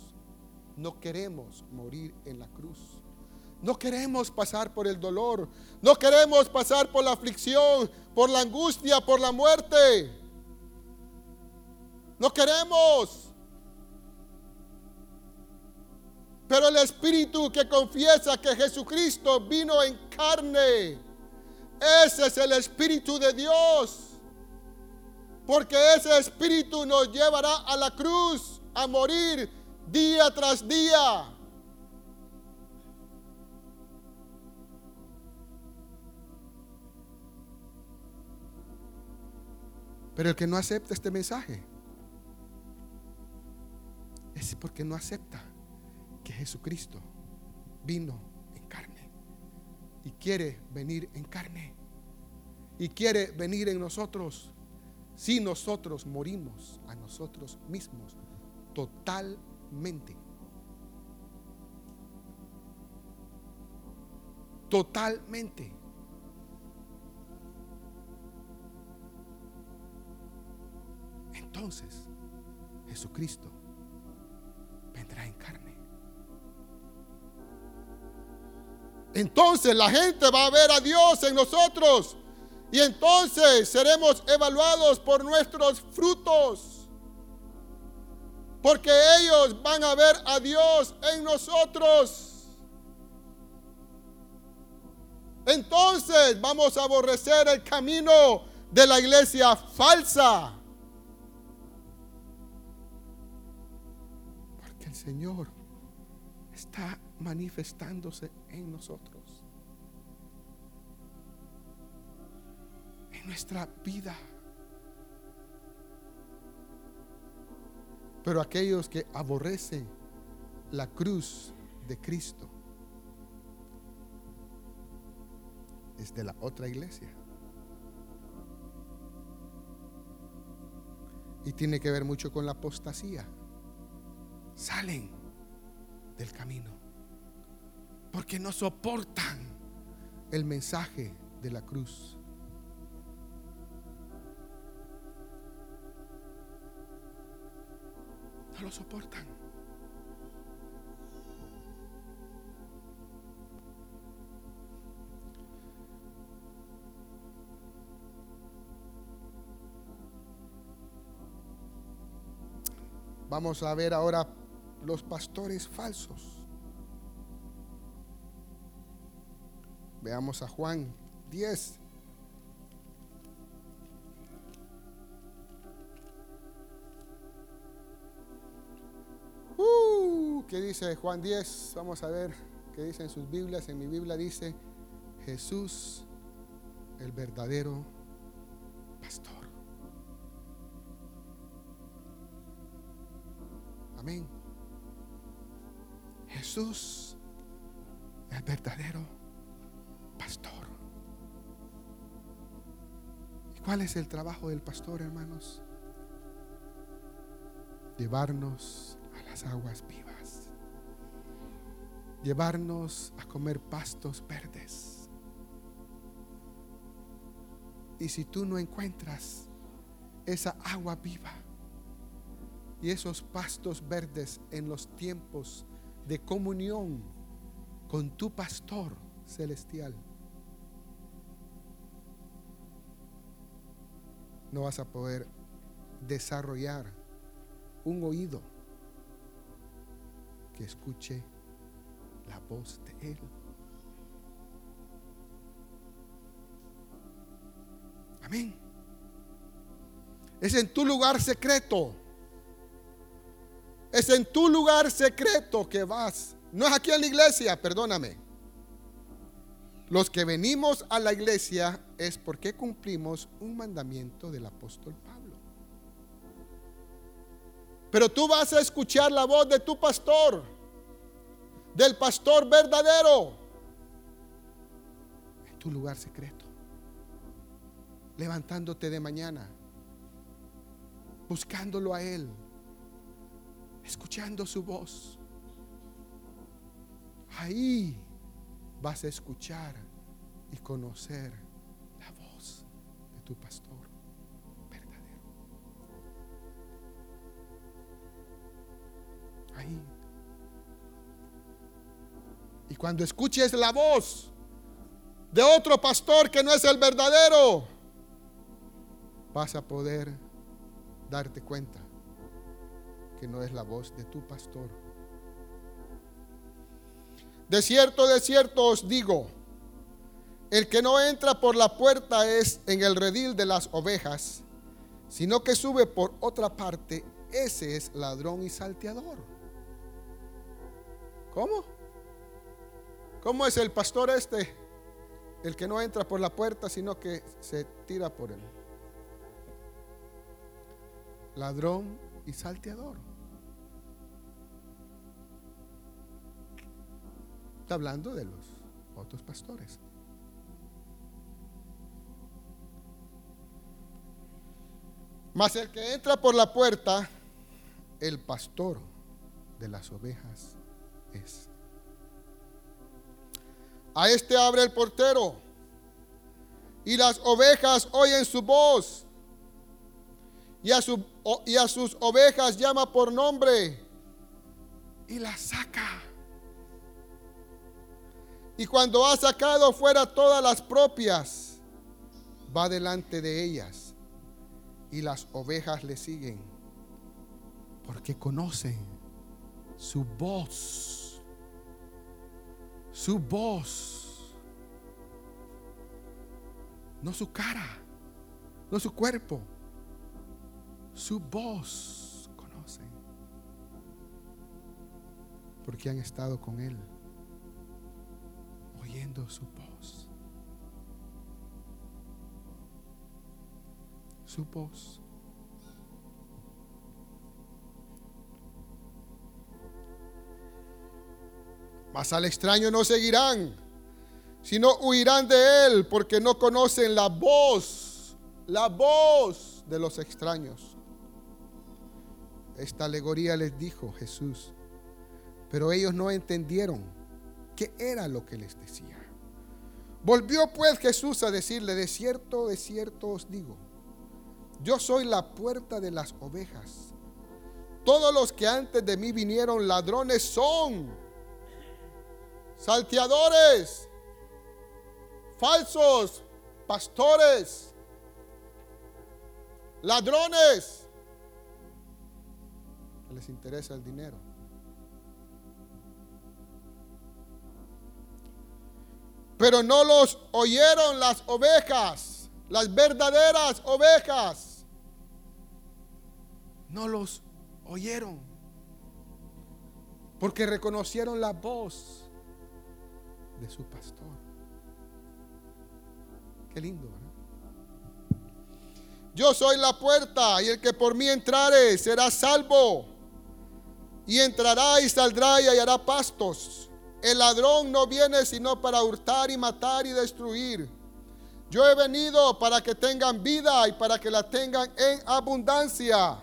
No queremos morir en la cruz. No queremos pasar por el dolor. No queremos pasar por la aflicción, por la angustia, por la muerte. No queremos. Pero el espíritu que confiesa que Jesucristo vino en carne, ese es el espíritu de Dios. Porque ese espíritu nos llevará a la cruz a morir día tras día. Pero el que no acepta este mensaje es porque no acepta que Jesucristo vino en carne y quiere venir en carne y quiere venir en nosotros si nosotros morimos a nosotros mismos totalmente. Totalmente. Entonces, Jesucristo vendrá en carne. Entonces la gente va a ver a Dios en nosotros Y entonces seremos evaluados por nuestros frutos. Porque ellos van a ver a Dios en nosotros. Entonces vamos a aborrecer el camino de la iglesia falsa. Porque el Señor está manifestándose en nosotros. Nuestra vida. Pero aquellos que aborrecen la cruz de Cristo es de la otra iglesia. Y tiene que ver mucho con la apostasía. Salen del camino. Porque no soportan el mensaje de la cruz. No lo soportan. Vamos a ver ahora los pastores falsos. Veamos a Juan 10. ¿Qué dice Juan 10? Vamos a ver qué dice en sus Biblias. En mi Biblia dice Jesús, el verdadero pastor. Amén. Jesús, el verdadero pastor. ¿Y cuál es el trabajo del pastor, hermanos? Llevarnos a las aguas vivas. Llevarnos a comer pastos verdes. Y si tú no encuentras esa agua viva, y esos pastos verdes en los tiempos de comunión con tu pastor celestial. No vas a poder desarrollar un oído que escuche la voz de Él. Amén. Es en tu lugar secreto es en tu lugar secreto que vas. No es aquí en la iglesia, perdóname. Los que venimos a la iglesia es porque cumplimos un mandamiento del apóstol Pablo. Pero tú vas a escuchar la voz de tu pastor, del pastor verdadero, en tu lugar secreto, levantándote de mañana, buscándolo a Él escuchando su voz. Ahí vas a escuchar y conocer la voz de tu pastor verdadero. Ahí. Y cuando escuches la voz de otro pastor que no es el verdadero, vas a poder darte cuenta que no es la voz de tu pastor. De cierto, de cierto os digo, el que no entra por la puerta es en el redil de las ovejas, sino que sube por otra parte, ese es ladrón y salteador. ¿Cómo? ¿Cómo es el pastor este? El que no entra por la puerta, sino que se tira por él. Ladrón y salteador. Está hablando de los otros pastores. Mas el que entra por la puerta, el pastor de las ovejas es. A este abre el portero. Y las ovejas oyen su voz. Y a, y a sus ovejas llama por nombre. Y las saca. Y cuando ha sacado fuera todas las propias, va delante de ellas. Y las ovejas le siguen. Porque conocen su voz. Su voz. No su cara, no su cuerpo. Su voz conocen. Porque han estado con Él, oyendo su voz. Su voz. Mas al extraño no seguirán, sino huirán de él, porque no conocen la voz, la voz de los extraños. Esta alegoría les dijo Jesús, pero ellos no entendieron qué era lo que les decía. Volvió pues Jesús a decirle, de cierto, de cierto os digo, yo soy la puerta de las ovejas. Todos los que antes de mí vinieron ladrones son salteadores, falsos pastores, ladrones, les interesa el dinero. Pero no los oyeron las ovejas, las verdaderas ovejas. No los oyeron. Porque reconocieron la voz de su pastor. Qué lindo. Yo soy la puerta y el que por mí entrare será salvo. Y entrará y saldrá y hallará pastos. El ladrón no viene sino para hurtar y matar y destruir. Yo he venido para que tengan vida y para que la tengan en abundancia.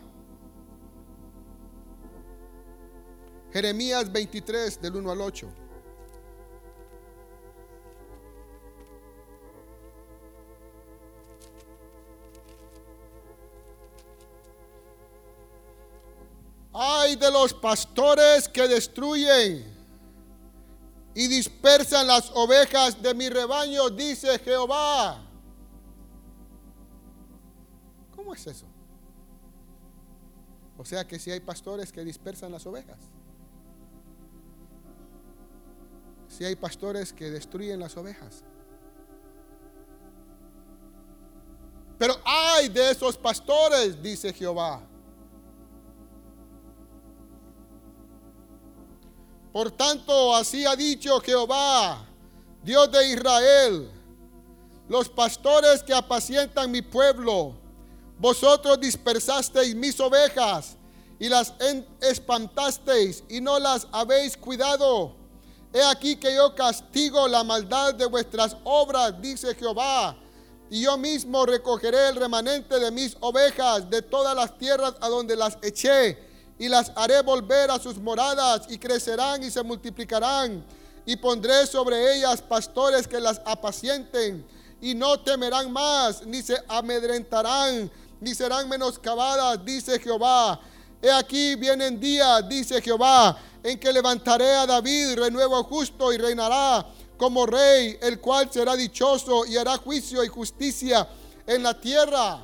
Jeremías 23 del 1 al 8. Ay de los pastores que destruyen y dispersan las ovejas de mi rebaño, dice Jehová. ¿Cómo es eso? O sea que si hay pastores que dispersan las ovejas. Si hay pastores que destruyen las ovejas. Pero hay de esos pastores, dice Jehová Por tanto, así ha dicho Jehová, Dios de Israel, los pastores que apacientan mi pueblo, vosotros dispersasteis mis ovejas y las espantasteis y no las habéis cuidado. He aquí que yo castigo la maldad de vuestras obras, dice Jehová, y yo mismo recogeré el remanente de mis ovejas de todas las tierras a donde las eché y las haré volver a sus moradas y crecerán y se multiplicarán. Y pondré sobre ellas pastores que las apacienten y no temerán más, ni se amedrentarán, ni serán menoscabadas, dice Jehová. He aquí vienen días, dice Jehová, en que levantaré a David renuevo justo y reinará como rey, el cual será dichoso y hará juicio y justicia en la tierra.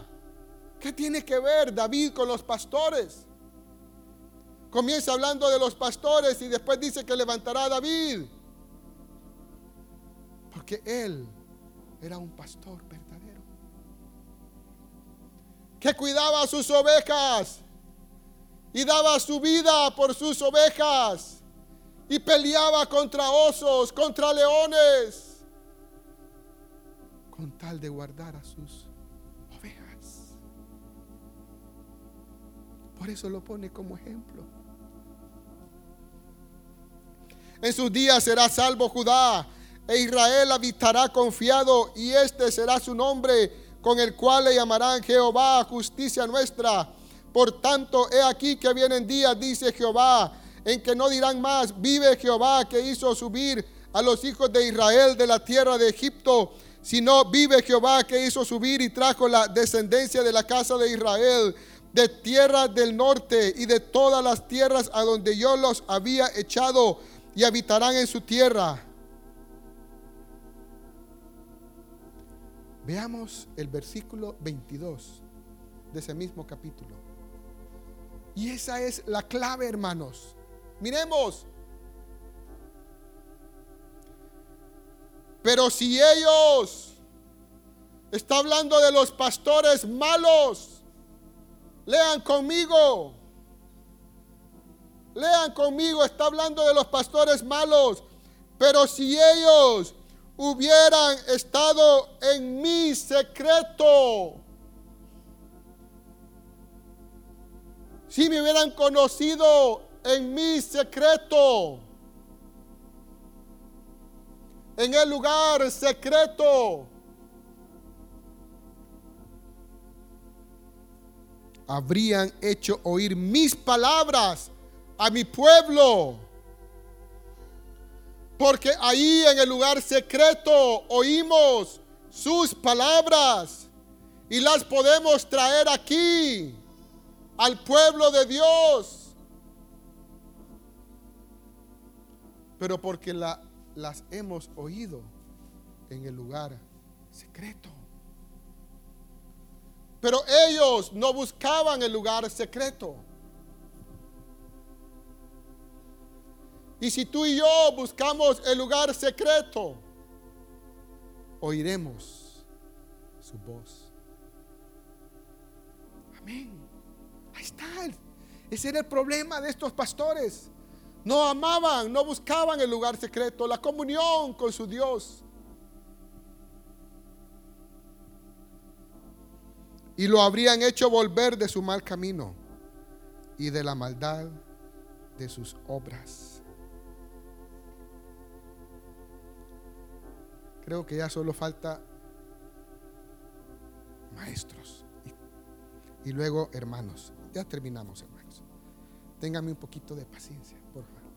¿Qué tiene que ver David con los pastores? Comienza hablando de los pastores y después dice que levantará a David. Porque él era un pastor verdadero. Que cuidaba a sus ovejas y daba su vida por sus ovejas y peleaba contra osos, contra leones, con tal de guardar a sus ovejas. Por eso lo pone como ejemplo. En sus días será salvo Judá, e Israel habitará confiado, y este será su nombre, con el cual le llamarán Jehová, justicia nuestra. Por tanto, he aquí que vienen días, dice Jehová, en que no dirán más, vive Jehová que hizo subir a los hijos de Israel de la tierra de Egipto, sino vive Jehová que hizo subir y trajo la descendencia de la casa de Israel de tierras del norte y de todas las tierras a donde yo los había echado y habitarán en su tierra. Veamos el versículo 22 de ese mismo capítulo. Y esa es la clave, hermanos. Miremos. Pero si ellos, está hablando de los pastores malos, lean conmigo. Lean conmigo, está hablando de los pastores malos. Pero si ellos hubieran estado en mi secreto, si me hubieran conocido en mi secreto, en el lugar secreto, habrían hecho oír mis palabras a mi pueblo. Porque ahí en el lugar secreto oímos sus palabras y las podemos traer aquí al pueblo de Dios. Pero porque la, las hemos oído en el lugar secreto. Pero ellos no buscaban el lugar secreto. Y si tú y yo buscamos el lugar secreto, oiremos su voz. Amén. Ahí está. Ese era el problema de estos pastores. No amaban, no buscaban el lugar secreto, la comunión con su Dios. Y lo habrían hecho volver de su mal camino y de la maldad de sus obras. Creo que ya solo falta maestros. Y, luego hermanos. Ya terminamos, hermanos. Ténganme un poquito de paciencia, por favor.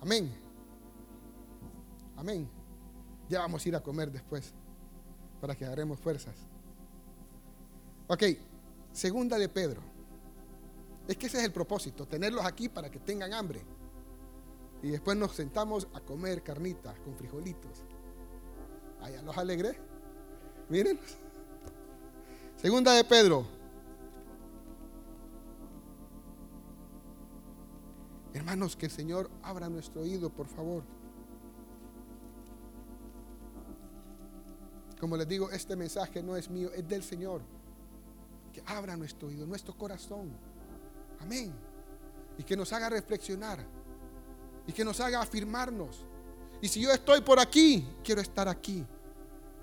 Amén. Amén. Ya vamos a ir a comer después para que agarremos fuerzas. Ok, segunda de Pedro. Es que ese es el propósito, tenerlos aquí para que tengan hambre. Y después nos sentamos a comer carnitas con frijolitos. Allá los alegré. Miren. Segunda de Pedro. Hermanos, que el Señor abra nuestro oído, por favor. Como les digo, este mensaje no es mío, es del Señor. Que abra nuestro oído, nuestro corazón. Amén. Y que nos haga reflexionar. Y que nos haga afirmarnos. Y si yo estoy por aquí, quiero estar aquí,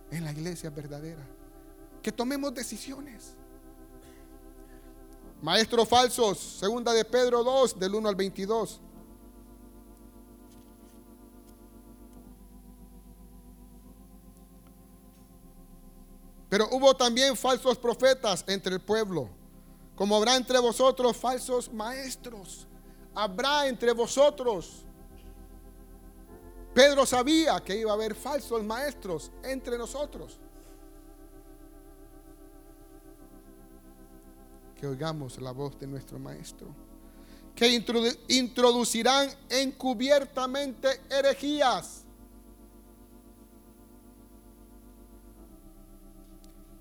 en la iglesia verdadera. Que tomemos decisiones. Maestros falsos, segunda de Pedro 2, del 1 al 22. Pero hubo también falsos profetas entre el pueblo, como habrá entre vosotros falsos maestros. Habrá entre vosotros Pedro sabía que iba a haber falsos maestros entre nosotros. Que oigamos la voz de nuestro maestro. Que introducirán encubiertamente herejías.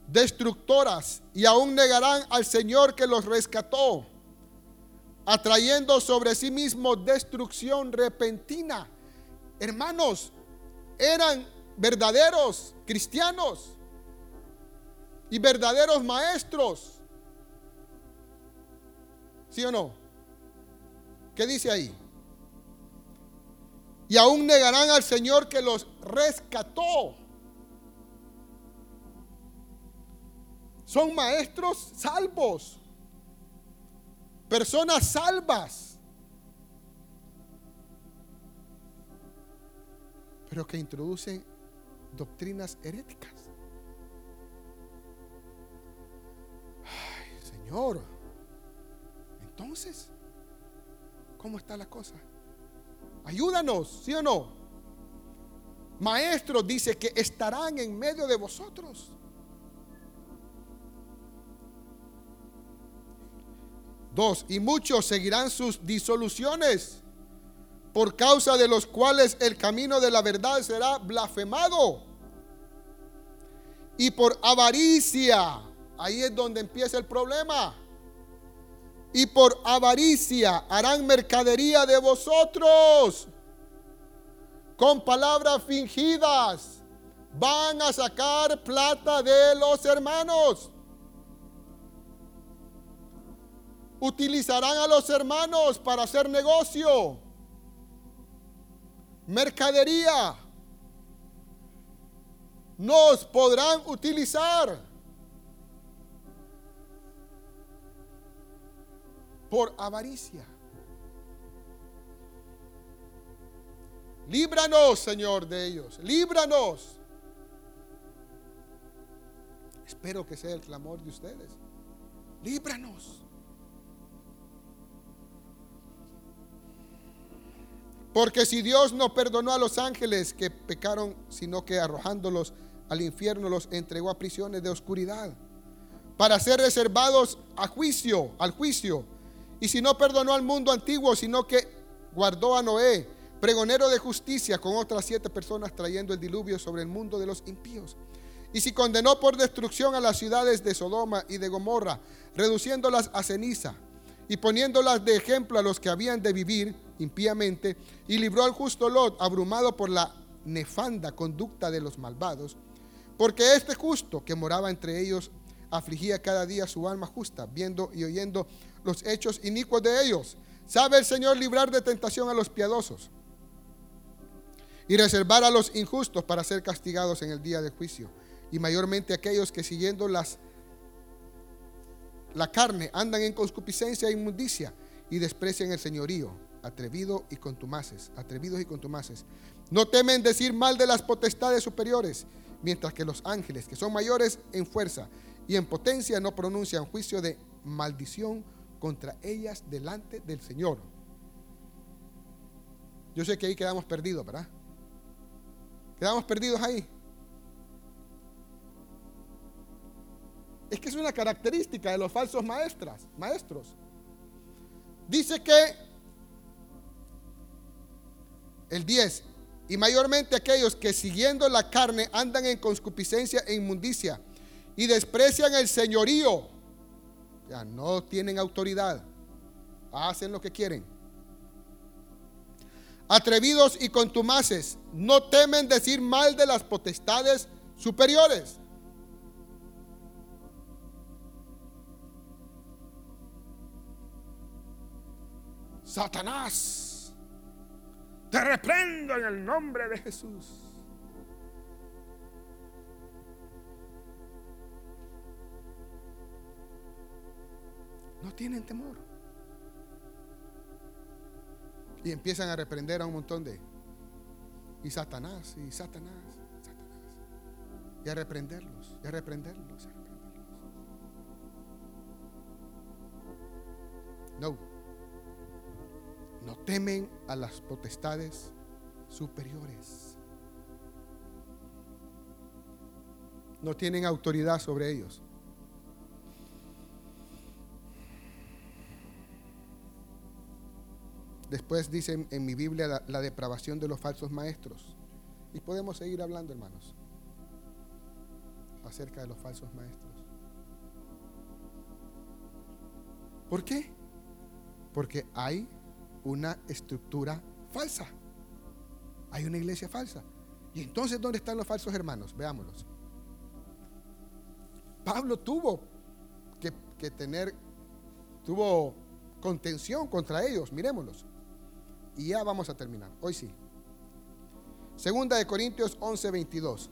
Destructoras y aún negarán al Señor que los rescató, atrayendo sobre sí mismo destrucción repentina hermanos, eran verdaderos cristianos y verdaderos maestros. ¿Sí o no? ¿Qué dice ahí? Y aún negarán al Señor que los rescató. Son maestros salvos. Personas salvas. Pero que introducen doctrinas heréticas. Ay, Señor, entonces, ¿cómo está la cosa? Ayúdanos, ¿sí o no? Maestros dice que estarán en medio de vosotros. Dos, y muchos seguirán sus disoluciones por causa de los cuales el camino de la verdad será blasfemado. y por avaricia. Ahí es donde empieza el problema. Y por avaricia harán mercadería de vosotros con palabras fingidas. Van a sacar plata de los hermanos. Utilizarán a los hermanos para hacer negocio. Mercadería. Nos podrán utilizar por avaricia. Líbranos, Señor, de ellos. Líbranos. Espero que sea el clamor de ustedes. Líbranos. Porque si Dios no perdonó a los ángeles que pecaron, sino que arrojándolos al infierno los entregó a prisiones de oscuridad, para ser reservados a juicio, al juicio. Y si no perdonó al mundo antiguo, sino que guardó a Noé, pregonero de justicia, con otras siete personas trayendo el diluvio sobre el mundo de los impíos. Y si condenó por destrucción a las ciudades de Sodoma y de Gomorra, reduciéndolas a ceniza y poniéndolas de ejemplo a los que habían de vivir impíamente, y libró al justo Lot, abrumado por la nefanda conducta de los malvados, porque este justo que moraba entre ellos afligía cada día su alma justa, viendo y oyendo los hechos inicuos de ellos. Sabe el Señor librar de tentación a los piadosos y reservar a los injustos para ser castigados en el día del juicio, y mayormente aquellos que siguiendo las la carne andan en concupiscencia e inmundicia y desprecian el señorío, atrevido y contumaces, atrevidos y contumaces. No temen decir mal de las potestades superiores, mientras que los ángeles, que son mayores en fuerza y en potencia, no pronuncian juicio de maldición contra ellas delante del Señor. Yo sé que ahí quedamos perdidos, ¿verdad? Quedamos perdidos ahí. Es que es una característica de los falsos maestras, maestros. Dice que el 10, y mayormente aquellos que siguiendo la carne andan en concupiscencia e inmundicia y desprecian el señorío, ya no tienen autoridad, hacen lo que quieren. Atrevidos y contumaces, no temen decir mal de las potestades superiores. Satanás, te reprendo en el nombre de Jesús. No tienen temor. Y empiezan a reprender a un montón de... Y Satanás, y Satanás, Satanás. Y a reprenderlos, y a reprenderlos, a reprenderlos. No no temen a las potestades superiores. No tienen autoridad sobre ellos. Después dicen en mi Biblia la, depravación de los falsos maestros. Y podemos seguir hablando, hermanos, acerca de los falsos maestros. ¿Por qué? Porque hay una estructura falsa. Hay una iglesia falsa. Y entonces, ¿dónde están los falsos hermanos? Veámoslos. Pablo tuvo que, tener, tuvo contención contra ellos. Miremoslos. Y ya vamos a terminar. Hoy sí. Segunda de Corintios 11, 22.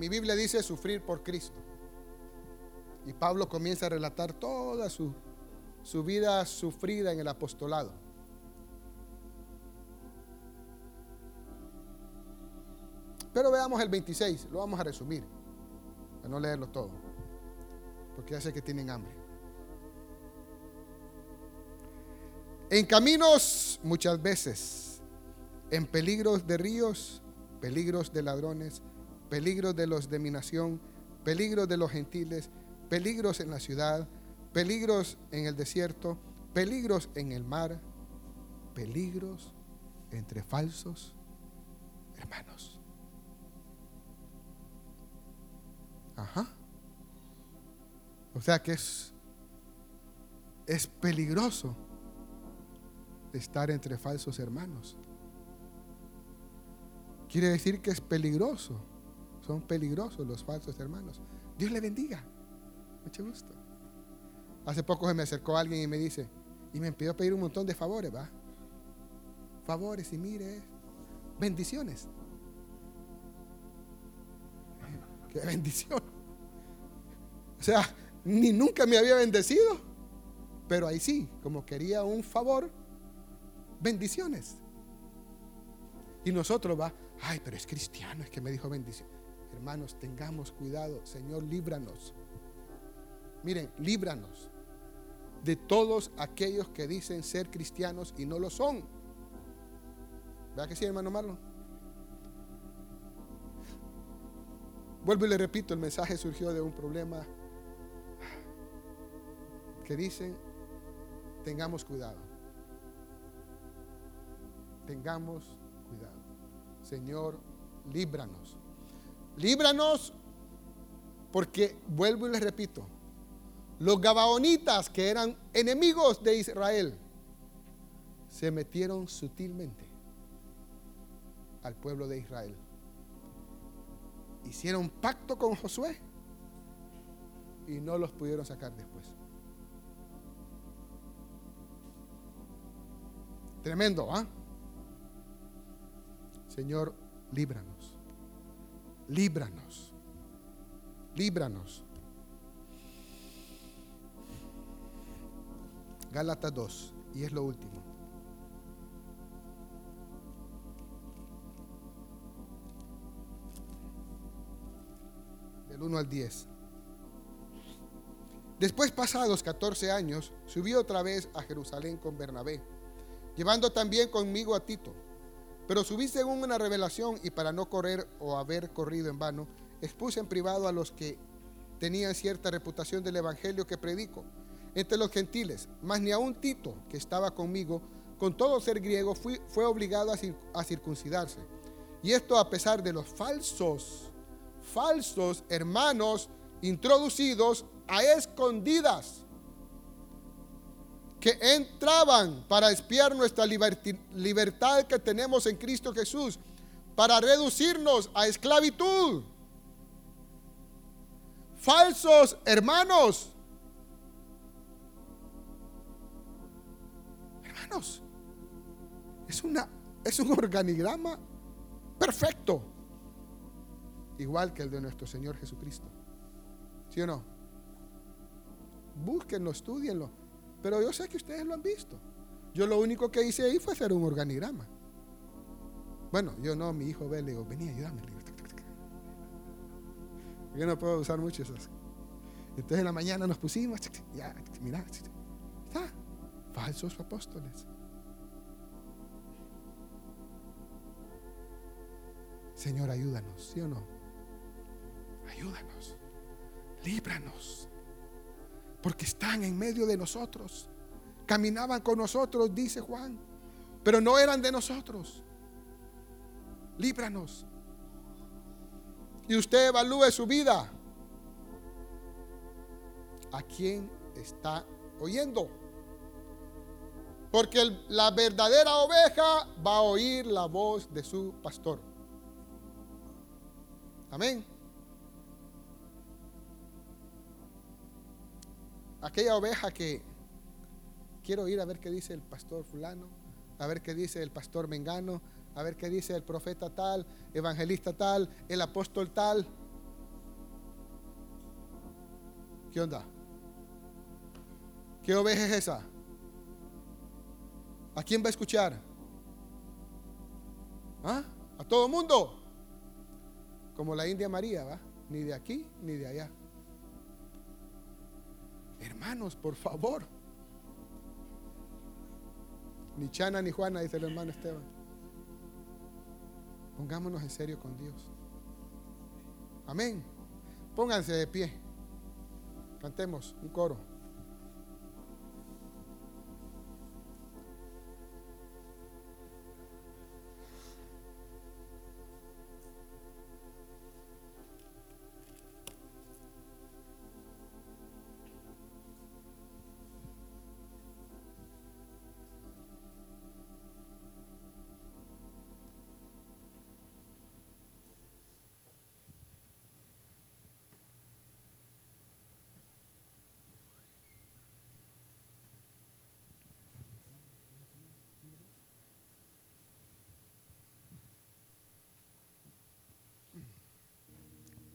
Mi Biblia dice sufrir por Cristo. Y Pablo comienza a relatar toda su, su vida sufrida en el apostolado. Pero veamos el 26, lo vamos a resumir, para no leerlo todo, porque ya sé que tienen hambre. En caminos muchas veces, en peligros de ríos peligros de ladrones, peligros de los de mi nación, peligros de los gentiles, peligros en la ciudad, peligros en el desierto, peligros en el mar, peligros entre falsos hermanos. Ajá. O sea que es, es peligroso estar entre falsos hermanos. Quiere decir que es peligroso. Son peligrosos los falsos hermanos. Dios le bendiga. Mucho gusto. Hace poco se me acercó alguien y me dice, y me pidió pedir un montón de favores, ¿va? Favores y mire, bendiciones. Qué bendición. O sea, ni nunca me había bendecido, pero ahí sí, como quería un favor, bendiciones. Y nosotros va, ay, pero es cristiano, es que me dijo bendición. Hermanos, tengamos cuidado, Señor, líbranos. Miren, líbranos de todos aquellos que dicen ser cristianos y no lo son. ¿Verdad que sí, hermano Marlon? Vuelvo y le repito, el mensaje surgió de un problema que dicen, tengamos cuidado. Tengamos cuidado. Señor, líbranos. Líbranos porque, vuelvo y les repito, los gabaonitas que eran enemigos de Israel se metieron sutilmente al pueblo de Israel. Hicieron pacto con Josué y no los pudieron sacar después. Tremendo, ¿ah? Señor, líbranos. Líbranos. Líbranos. Gálatas 2, y es lo último. Del 1 al 10. Después, pasados 14 años, subí otra vez a Jerusalén con Bernabé, llevando también conmigo a Tito. Pero subí según una revelación y para no correr o haber corrido en vano, expuse en privado a los que tenían cierta reputación del Evangelio que predico entre los gentiles, mas ni aun Tito, que estaba conmigo, con todo ser griego, fue obligado a circuncidarse. Y esto a pesar de los falsos, falsos hermanos introducidos a escondidas que entraban para espiar nuestra libertad que tenemos en Cristo Jesús, para reducirnos a esclavitud. Falsos hermanos es, una, es un organigrama perfecto, igual que el de nuestro Señor Jesucristo. ¿Sí o no? Búsquenlo, estudienlo. Pero yo sé que ustedes lo han visto. Yo lo único que hice ahí fue hacer un organigrama. Bueno, yo no, mi hijo ve, le digo, vení, ayúdame. Yo no puedo usar mucho esas. Entonces en la mañana nos pusimos, ya, mira, está, falsos apóstoles. Señor, ayúdanos, ¿sí o no? Ayúdanos, líbranos, porque están en medio de nosotros. Caminaban con nosotros, dice Juan, pero no eran de nosotros. Líbranos. Y usted evalúe su vida. ¿A quién está oyendo? Porque la verdadera oveja va a oír la voz de su pastor. Amén. Aquella oveja que quiero ir a ver qué dice el pastor fulano, a ver qué dice el pastor Mengano, a ver qué dice el profeta tal, evangelista tal, el apóstol tal. ¿Qué onda? ¿Qué oveja es esa? ¿A quién va a escuchar? ¿Ah? ¿A todo mundo? Como la India María, ¿va? Ni de aquí ni de allá. Hermanos, por favor. Ni Chana ni Juana, dice el hermano Esteban. Pongámonos en serio con Dios. Amén. Pónganse de pie. Cantemos un coro.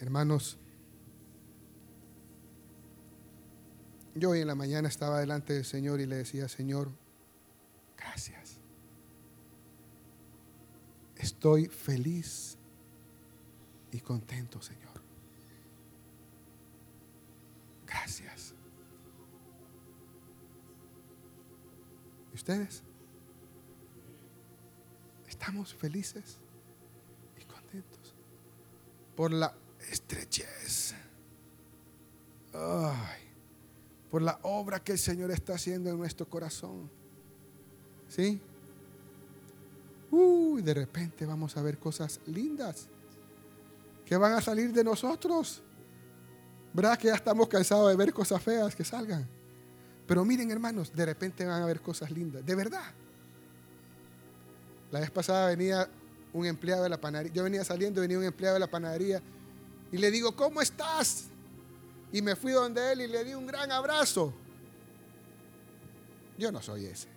Hermanos, yo hoy en la mañana estaba delante del Señor y le decía, Señor, gracias. Estoy feliz y contento, Señor. Gracias. ¿Y ustedes? ¿Estamos felices y contentos por la estrechez. por la obra que el Señor está haciendo en nuestro corazón. ¿Sí? Uy, de repente vamos a ver cosas lindas que van a salir de nosotros. ¿Verdad que ya estamos cansados de ver cosas feas que salgan? Pero miren, hermanos, de repente van a ver cosas lindas, de verdad. La vez pasada venía un empleado de la panadería, yo venía saliendo, venía un empleado de la panadería y le digo, ¿cómo estás? Y me fui donde él y le di un gran abrazo. Yo no soy ese.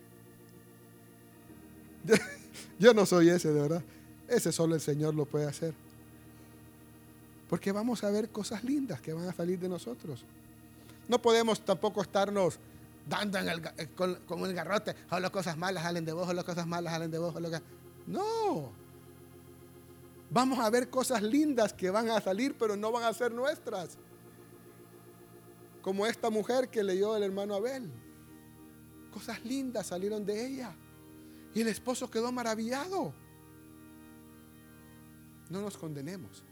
Yo no soy ese, de verdad. Ese solo el Señor lo puede hacer. Porque vamos a ver cosas lindas que van a salir de nosotros. No podemos tampoco estarnos dando eh, con, el garrote. O las cosas malas salen de vos, o las cosas malas salen de vos. No. Vamos a ver cosas lindas que van a salir, pero no van a ser nuestras. Como esta mujer que leyó el hermano Abel. Cosas lindas salieron de ella. Y el esposo quedó maravillado. No nos condenemos.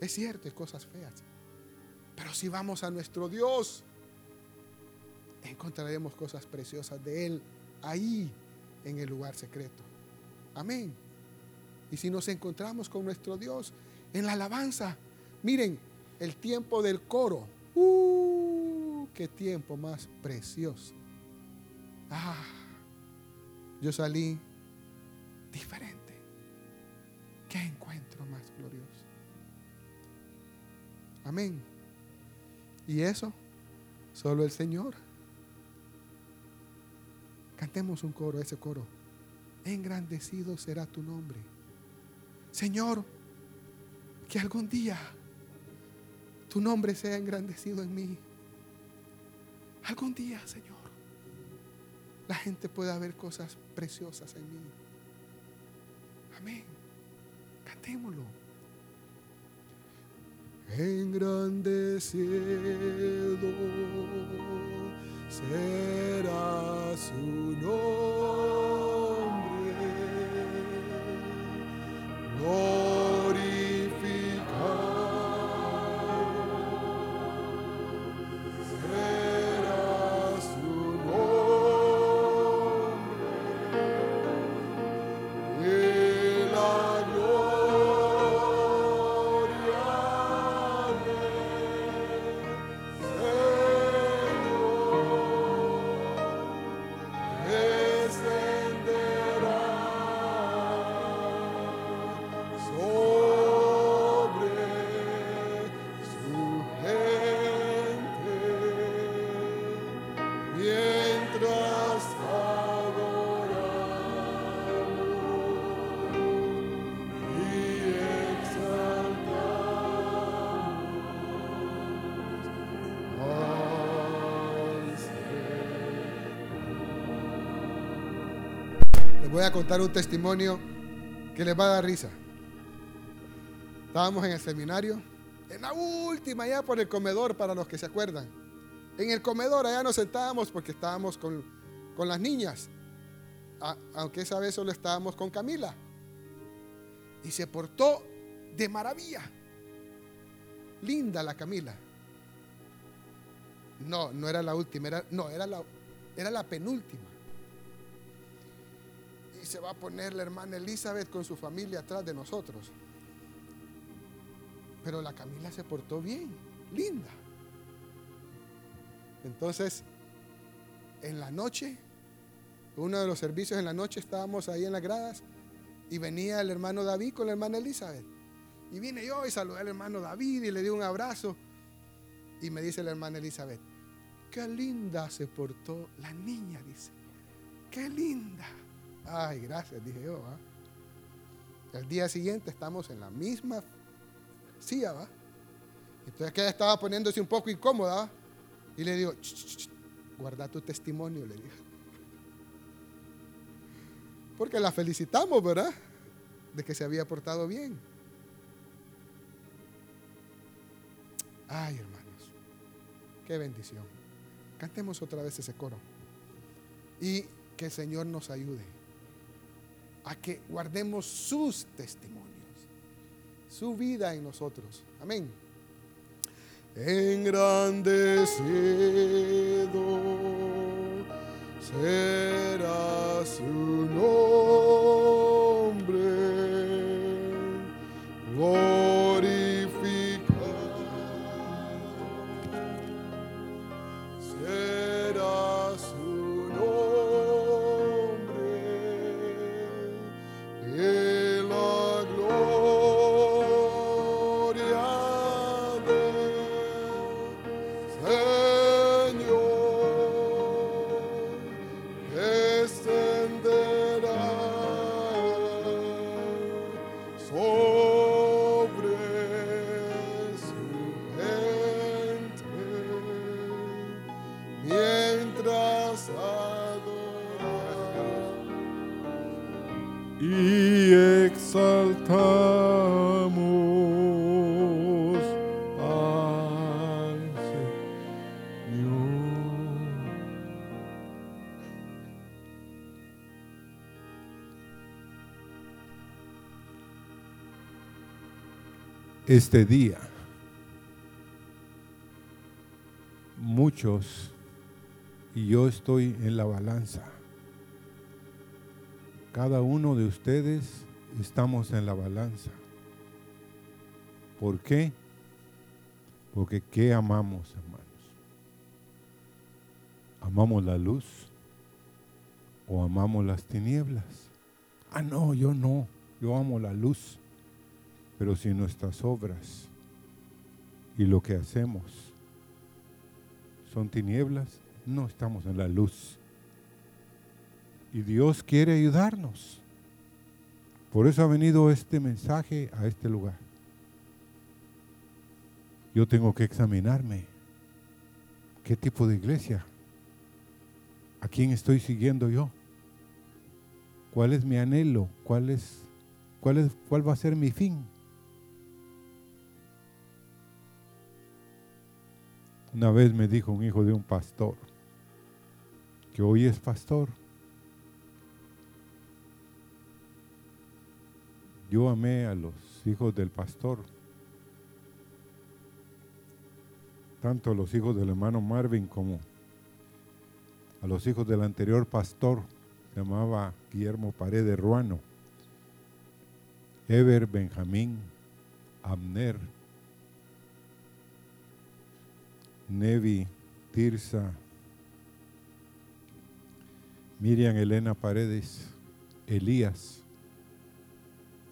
Es cierto, hay cosas feas. Pero si vamos a nuestro Dios, encontraremos cosas preciosas de Él ahí en el lugar secreto. Amén. Y si nos encontramos con nuestro Dios en la alabanza, miren, el tiempo del coro. ¡Uh! ¡Qué tiempo más precioso! ¡Ah! Yo salí diferente. ¡Qué encuentro más glorioso! Amén. Y eso, solo el Señor. Cantemos un coro, ese coro. Engrandecido será tu nombre Señor, que algún día tu nombre sea engrandecido en mí. Algún día, Señor, la gente pueda ver cosas preciosas en mí. Amén. Cantémoslo. Engrandecido será su nombre. Whoa. Voy a contar un testimonio que les va a dar risa. Estábamos en el seminario, en la última, ya por el comedor, para los que se acuerdan. En el comedor, allá nos sentábamos porque estábamos con, las niñas, aunque esa vez solo estábamos con Camila. Y se portó de maravilla. Linda la Camila. No, no era la última, era, no, era la, era la penúltima. Se va a poner la hermana Elizabeth con su familia atrás de nosotros. Pero la Camila se portó bien, linda. Entonces, en la noche, uno de los servicios en la noche estábamos ahí en las gradas y venía el hermano David con la hermana Elizabeth. Y vine yo y saludé al hermano David y le di un abrazo. Y me dice la hermana Elizabeth, qué linda se portó la niña, dice. Qué linda. Ay, gracias, dije yo. El día siguiente estamos en la misma silla. Entonces ella estaba poniéndose un poco incómoda. Y le digo, guarda tu testimonio, le dije. Porque la felicitamos, ¿verdad? De que se había portado bien. Ay, hermanos, qué bendición. Cantemos otra vez ese coro. Y que el Señor nos ayude a que guardemos sus testimonios, su vida en nosotros. Amén. Engrandecido será su nombre. Este día. Muchos, y yo estoy en la balanza. Cada uno de ustedes estamos en la balanza. ¿Por qué? Porque ¿qué amamos, hermanos? ¿Amamos la luz o amamos las tinieblas? Ah, no, yo no, yo amo la luz. Pero si nuestras obras y lo que hacemos son tinieblas, no estamos en la luz. Y Dios quiere ayudarnos. Por eso ha venido este mensaje a este lugar. Yo tengo que examinarme. ¿Qué tipo de iglesia? ¿A quién estoy siguiendo yo? ¿Cuál es mi anhelo? ¿Cuál, es, cuál, es, cuál va a ser mi fin? Una vez me dijo un hijo de un pastor, que hoy es pastor. Yo amé a los hijos del pastor, tanto a los hijos del hermano Marvin como a los hijos del anterior pastor, se llamaba Guillermo Paredes Ruano, Ever Benjamín, Abner, Nevi, Tirsa, Miriam Elena Paredes, Elías.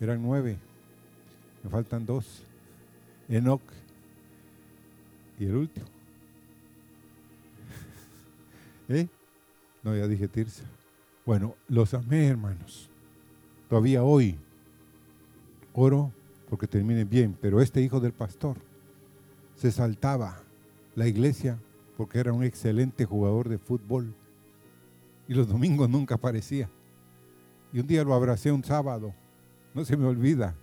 Eran nueve. Me faltan dos. Enoch y el último. ¿Eh? No, ya dije Tirsa. Bueno, los amé, hermanos. Todavía hoy oro porque terminen bien, pero este hijo del pastor se saltaba la iglesia porque era un excelente jugador de fútbol y los domingos nunca aparecía. Y un día lo abracé un sábado, no se me olvida.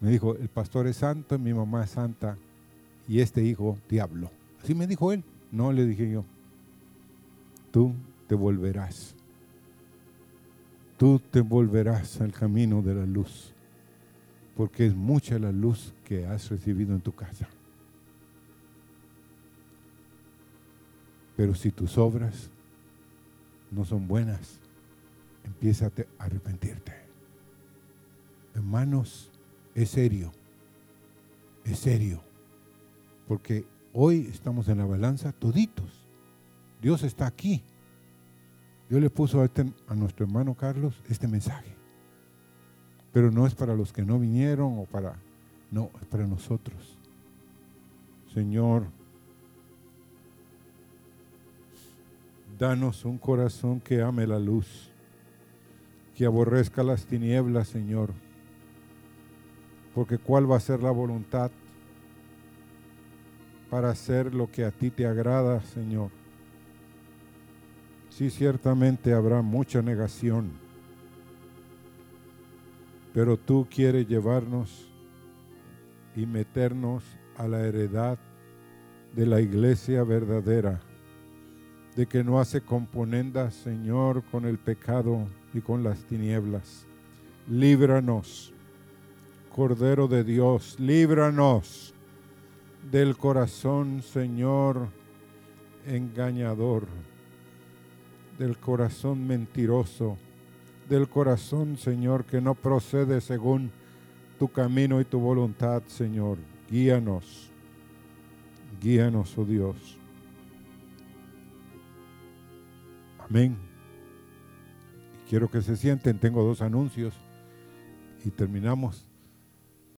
Me dijo, el pastor es santo, mi mamá es santa y este hijo diablo. Así me dijo él. No, le dije yo, tú te volverás. Tú te volverás al camino de la luz. porque es mucha la luz que has recibido en tu casa. Pero si tus obras no son buenas, empieza a arrepentirte. Hermanos, es serio, es serio, porque hoy estamos en la balanza toditos. Dios está aquí. Dios le puso a, este, a nuestro hermano Carlos este mensaje. Pero no es para los que no vinieron o para... No, es para nosotros. Señor, danos un corazón que ame la luz, que aborrezca las tinieblas, Señor. Porque ¿cuál va a ser la voluntad para hacer lo que a ti te agrada, Señor? Sí, ciertamente habrá mucha negación pero tú quieres llevarnos y meternos a la heredad de la iglesia verdadera, de que no hace componendas, Señor, con el pecado y con las tinieblas. Líbranos, Cordero de Dios, líbranos del corazón, Señor, engañador, del corazón mentiroso del corazón, Señor, que no procede según tu camino y tu voluntad, Señor. Guíanos, guíanos, oh Dios. Amén. Quiero que se sienten, tengo dos anuncios y terminamos.